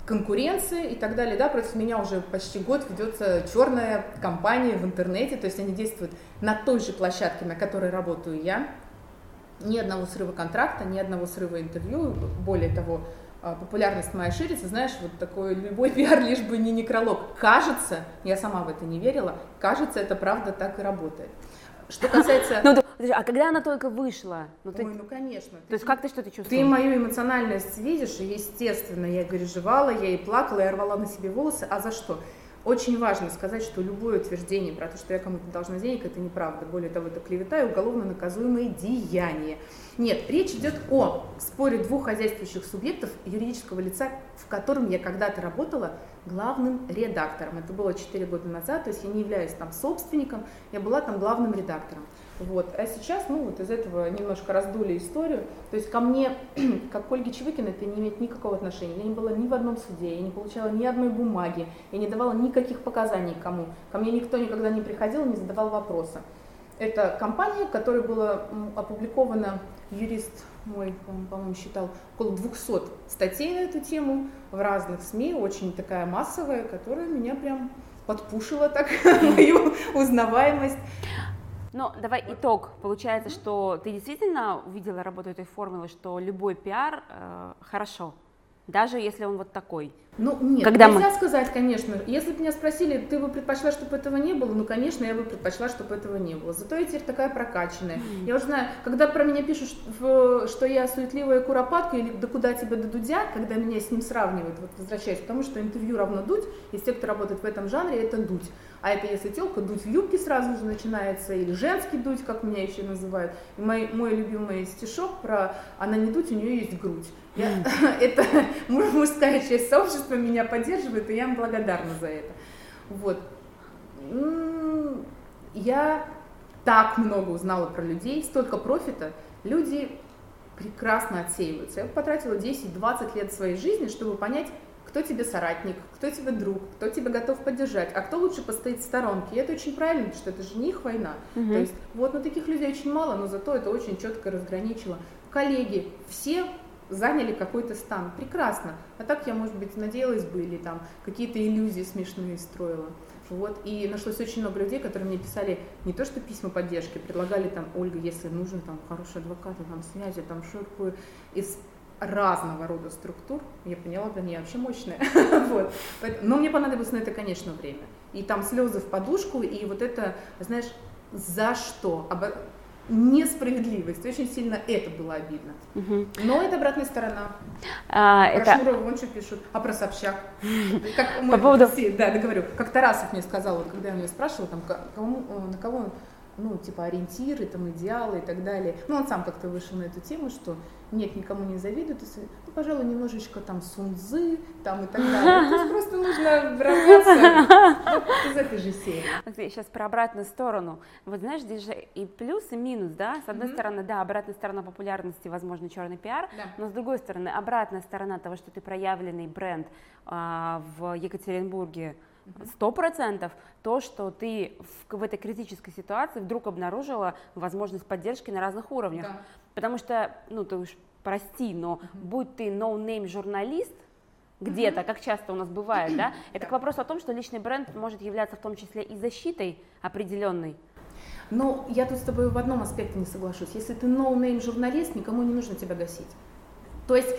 конкуренции и так далее, да, против меня уже почти год ведется черная компания в интернете, то есть они действуют на той же площадке, на которой работаю я, ни одного срыва контракта, ни одного срыва интервью, более того, популярность моя ширится, знаешь, вот такой любой пиар, лишь бы не некролог. Кажется, я сама в это не верила, кажется, это правда так и работает. Что касается... Ну, а когда она только вышла? Ну, ты... Ой, ну конечно. То есть как ты что-то чувствуешь? Ты мою эмоциональность видишь, и естественно, я переживала, я и плакала, я рвала на себе волосы. А за что? Очень важно сказать, что любое утверждение про то, что я кому-то должна денег, это неправда. Более того, это клевета и уголовно наказуемое деяние. Нет, речь идет о споре двух хозяйствующих субъектов юридического лица, в котором я когда-то работала главным редактором. Это было 4 года назад, то есть я не являюсь там собственником, я была там главным редактором. Вот. А сейчас, ну, вот из этого немножко раздули историю. То есть ко мне, как к Ольге Чевыкиной, это не имеет никакого отношения. Я не была ни в одном суде, я не получала ни одной бумаги, я не давала никаких показаний кому. Ко мне никто никогда не приходил, не задавал вопроса. Это компания, которая была опубликована, юрист мой, по-моему, считал, около 200 статей на эту тему в разных СМИ, очень такая массовая, которая меня прям подпушила так мою узнаваемость. Но давай итог. Получается, что ты действительно увидела работу этой формулы, что любой пиар э, хорошо, даже если он вот такой. Ну, нет, Когда нельзя мы... сказать, конечно. Если бы меня спросили, ты бы предпочла, чтобы этого не было, ну, конечно, я бы предпочла, чтобы этого не было. Зато я теперь такая прокачанная. Mm-hmm. Я уже знаю, когда про меня пишут, что я суетливая куропатка или да куда тебя до Дудя, когда меня с ним сравнивают, вот возвращаясь к тому, что интервью равно Дудь, и те, кто работает в этом жанре, это Дудь. А это если телка, дуть в юбке сразу же начинается, или женский дуть, как меня еще называют. И мой, мой любимый стишок про «она не дуть, у нее есть грудь». Я, это мужская часть сообщества меня поддерживает, и я им благодарна за это. Вот. Я так много узнала про людей, столько профита. Люди прекрасно отсеиваются. Я потратила 10-20 лет своей жизни, чтобы понять, кто тебе соратник, кто тебе друг, кто тебя готов поддержать, а кто лучше постоит в сторонке. И это очень правильно, потому что это же не их война. Угу. То есть вот на таких людей очень мало, но зато это очень четко разграничило. Коллеги, все заняли какой-то стан. Прекрасно. А так я, может быть, надеялась бы или там какие-то иллюзии смешные строила. Вот. И нашлось очень много людей, которые мне писали не то что письма поддержки, предлагали там, Ольга, если нужен там хороший адвокат, там связи, там ширкую из разного рода структур, я поняла, да, не вообще мощная. вот. Но мне понадобилось на это, конечно, время. И там слезы в подушку, и вот это, знаешь, за что? Несправедливость. Очень сильно это было обидно. Угу. Но это обратная сторона. А, про это... Шнурова вон что пишут. А про Собчак? Как мой, По поводу... Да, договорю. Как Тарасов мне сказал, вот, когда я у него спрашивала, там, кому, на кого ну, типа ориентиры, там, идеалы и так далее. Ну, он сам как-то вышел на эту тему, что нет, никому не завидуют, ну, пожалуй, немножечко там сунзы, там и так далее. То есть просто нужно врываться из этой же серии. Сейчас про обратную сторону. Вот знаешь, здесь же и плюс, и минус, да? С одной стороны, да, обратная сторона популярности, возможно, черный пиар, но с другой стороны, обратная сторона того, что ты проявленный бренд а, в Екатеринбурге, сто процентов то, что ты в, в этой критической ситуации вдруг обнаружила возможность поддержки на разных уровнях. Да. Потому что, ну, ты уж прости, но uh-huh. будь ты no-name журналист, где-то, uh-huh. как часто у нас бывает, да, это к вопросу о том, что личный бренд может являться в том числе и защитой определенной. Но я тут с тобой в одном аспекте не соглашусь. Если ты no-name журналист, никому не нужно тебя гасить. То есть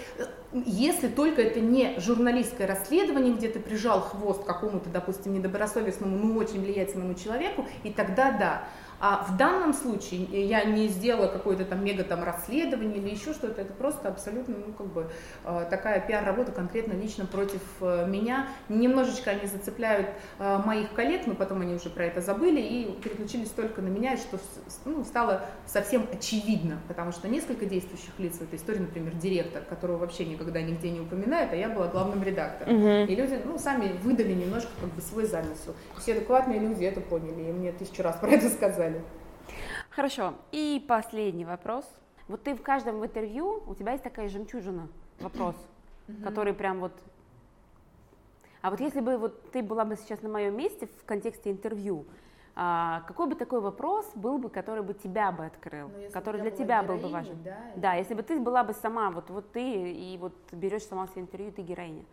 если только это не журналистское расследование, где ты прижал хвост какому-то, допустим, недобросовестному, но очень влиятельному человеку, и тогда да. А в данном случае я не сделала какое-то там мега там расследование или еще что-то, это просто абсолютно, ну, как бы э, такая пиар-работа конкретно лично против э, меня. Немножечко они зацепляют э, моих коллег, но потом они уже про это забыли и переключились только на меня, что ну, стало совсем очевидно, потому что несколько действующих лиц в этой истории, например, директор, которого вообще никогда нигде не упоминают, а я была главным редактором. Uh-huh. И люди, ну, сами выдали немножко как бы свой замысел. Все адекватные люди это поняли, и мне тысячу раз про это сказали. Хорошо. И последний вопрос. Вот ты в каждом интервью, у тебя есть такая жемчужина, вопрос, который прям вот... А вот если бы вот ты была бы сейчас на моем месте в контексте интервью, а, какой бы такой вопрос был бы, который бы тебя бы открыл, ну, который для тебя был бы важен? Да, да, если бы ты была бы сама, вот, вот ты и вот берешь сама себе интервью, ты героиня.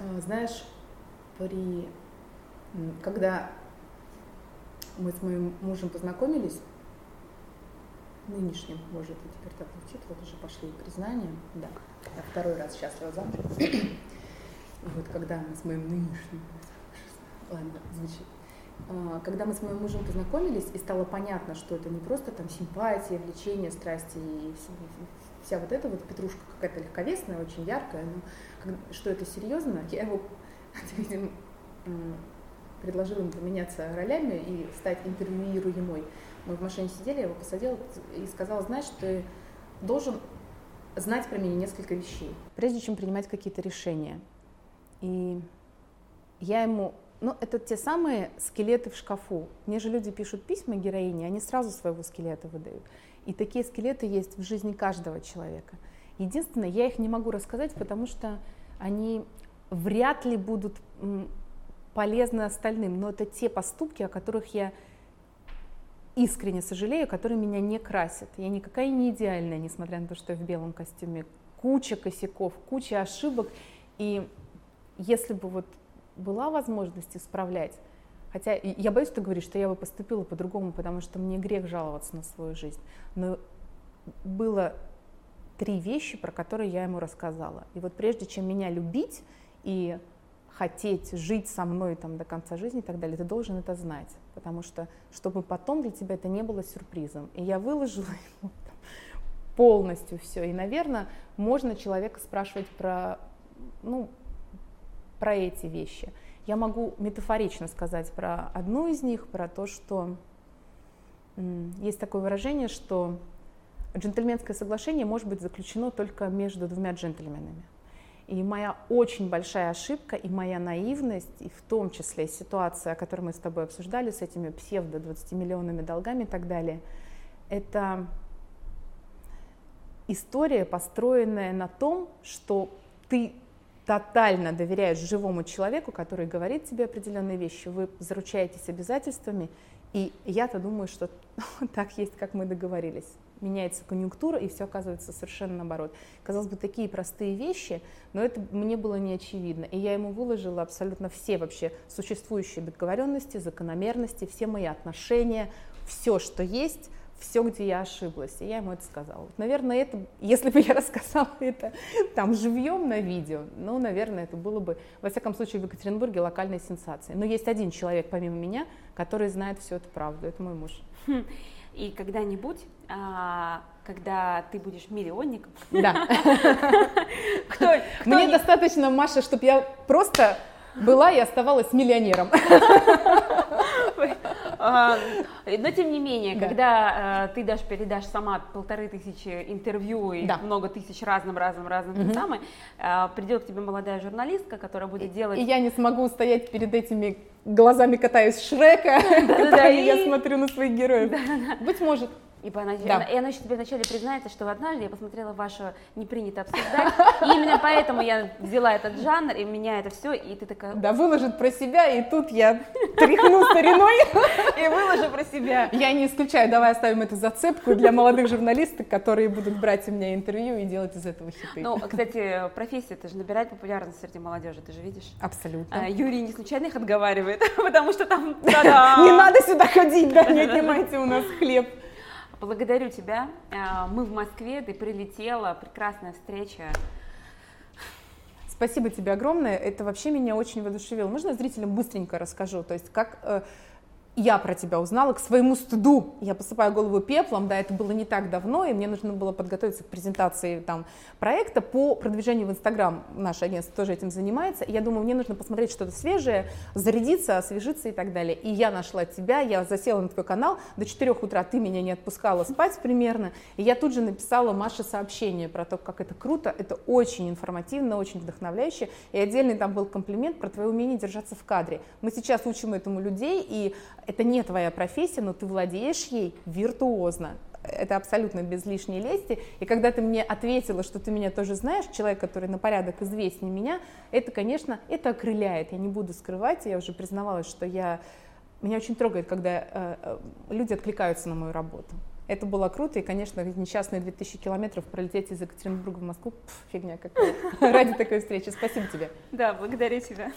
А, знаешь, при когда мы с моим мужем познакомились, нынешним, может, и теперь так звучит, вот уже пошли признания, да, я второй раз счастлива замуж. вот когда мы с моим нынешним, ладно, звучит, а, когда мы с моим мужем познакомились, и стало понятно, что это не просто там симпатия, влечение, страсти и вся вот эта вот петрушка какая-то легковесная, очень яркая, но что это серьезно, я его, видимо, предложил ему поменяться ролями и стать интервьюируемой. Мы в машине сидели, я его посадила и сказала, знаешь, ты должен знать про меня несколько вещей, прежде чем принимать какие-то решения. И я ему, ну, это те самые скелеты в шкафу. Мне же люди пишут письма героине, они сразу своего скелета выдают. И такие скелеты есть в жизни каждого человека. Единственное, я их не могу рассказать, потому что они вряд ли будут полезны остальным, но это те поступки, о которых я искренне сожалею, которые меня не красят. Я никакая не идеальная, несмотря на то, что я в белом костюме. Куча косяков, куча ошибок. И если бы вот была возможность исправлять, хотя я боюсь что говорить, что я бы поступила по-другому, потому что мне грех жаловаться на свою жизнь, но было три вещи, про которые я ему рассказала. И вот прежде чем меня любить и хотеть жить со мной там до конца жизни и так далее, ты должен это знать, потому что чтобы потом для тебя это не было сюрпризом. И я выложила ему полностью все. И, наверное, можно человека спрашивать про, ну, про эти вещи. Я могу метафорично сказать про одну из них, про то, что есть такое выражение, что джентльменское соглашение может быть заключено только между двумя джентльменами. И моя очень большая ошибка и моя наивность, и в том числе ситуация, которую мы с тобой обсуждали, с этими псевдо 20-миллионными долгами и так далее, это история, построенная на том, что ты тотально доверяешь живому человеку, который говорит тебе определенные вещи, вы заручаетесь обязательствами, и я-то думаю, что так есть, как мы договорились меняется конъюнктура, и все оказывается совершенно наоборот. Казалось бы, такие простые вещи, но это мне было не очевидно. И я ему выложила абсолютно все вообще существующие договоренности, закономерности, все мои отношения, все, что есть, все, где я ошиблась. И я ему это сказала. Наверное, это, если бы я рассказала это там живьем на видео, ну, наверное, это было бы, во всяком случае, в Екатеринбурге локальной сенсацией. Но есть один человек, помимо меня, который знает всю эту правду. Это мой муж. Хм. И когда-нибудь, а, когда ты будешь миллионником, да. кто, Мне достаточно, Маша, чтобы я просто была и оставалась миллионером. Но тем не менее, да. когда э, ты дашь, передашь сама полторы тысячи интервью и много тысяч разным, разным, разным, самое, э, придет к тебе молодая журналистка, которая будет делать... И я не смогу стоять перед этими глазами катаюсь Шрека, которыми я смотрю на своих героев. Быть может. И, она, да. и она еще тебе вначале признается, что однажды я посмотрела ваше «Не принято обсуждать», и именно поэтому я взяла этот жанр, и меня это все, и ты такая... Да, выложит про себя, и тут я тряхну стариной. И выложу про себя. Я не исключаю, давай оставим эту зацепку для молодых журналисток, которые будут брать у меня интервью и делать из этого хиты. Ну, кстати, профессия, это же набирает популярность среди молодежи, ты же видишь? Абсолютно. А, Юрий не случайно их отговаривает, потому что там... Не надо сюда ходить, да, не отнимайте у нас хлеб. Благодарю тебя. А, мы в Москве, ты прилетела, прекрасная встреча. Спасибо тебе огромное. Это вообще меня очень воодушевило. Можно зрителям быстренько расскажу? То есть как э, я про тебя узнала к своему стыду. Я посыпаю голову пеплом, да, это было не так давно, и мне нужно было подготовиться к презентации там, проекта по продвижению в Инстаграм. Наше агентство тоже этим занимается. И я думаю, мне нужно посмотреть что-то свежее, зарядиться, освежиться и так далее. И я нашла тебя, я засела на твой канал, до 4 утра ты меня не отпускала спать примерно, и я тут же написала Маше сообщение про то, как это круто, это очень информативно, очень вдохновляюще, и отдельный там был комплимент про твое умение держаться в кадре. Мы сейчас учим этому людей, и это не твоя профессия, но ты владеешь ей виртуозно. Это абсолютно без лишней лести. И когда ты мне ответила, что ты меня тоже знаешь, человек, который на порядок известнее меня, это, конечно, это окрыляет. Я не буду скрывать, я уже признавалась, что я... Меня очень трогает, когда э, э люди откликаются на мою работу. Это было круто, и, конечно, несчастные 2000 километров пролететь из Екатеринбурга в Москву, пф, фигня какая. Ради такой встречи. Спасибо тебе. Да, благодарю тебя.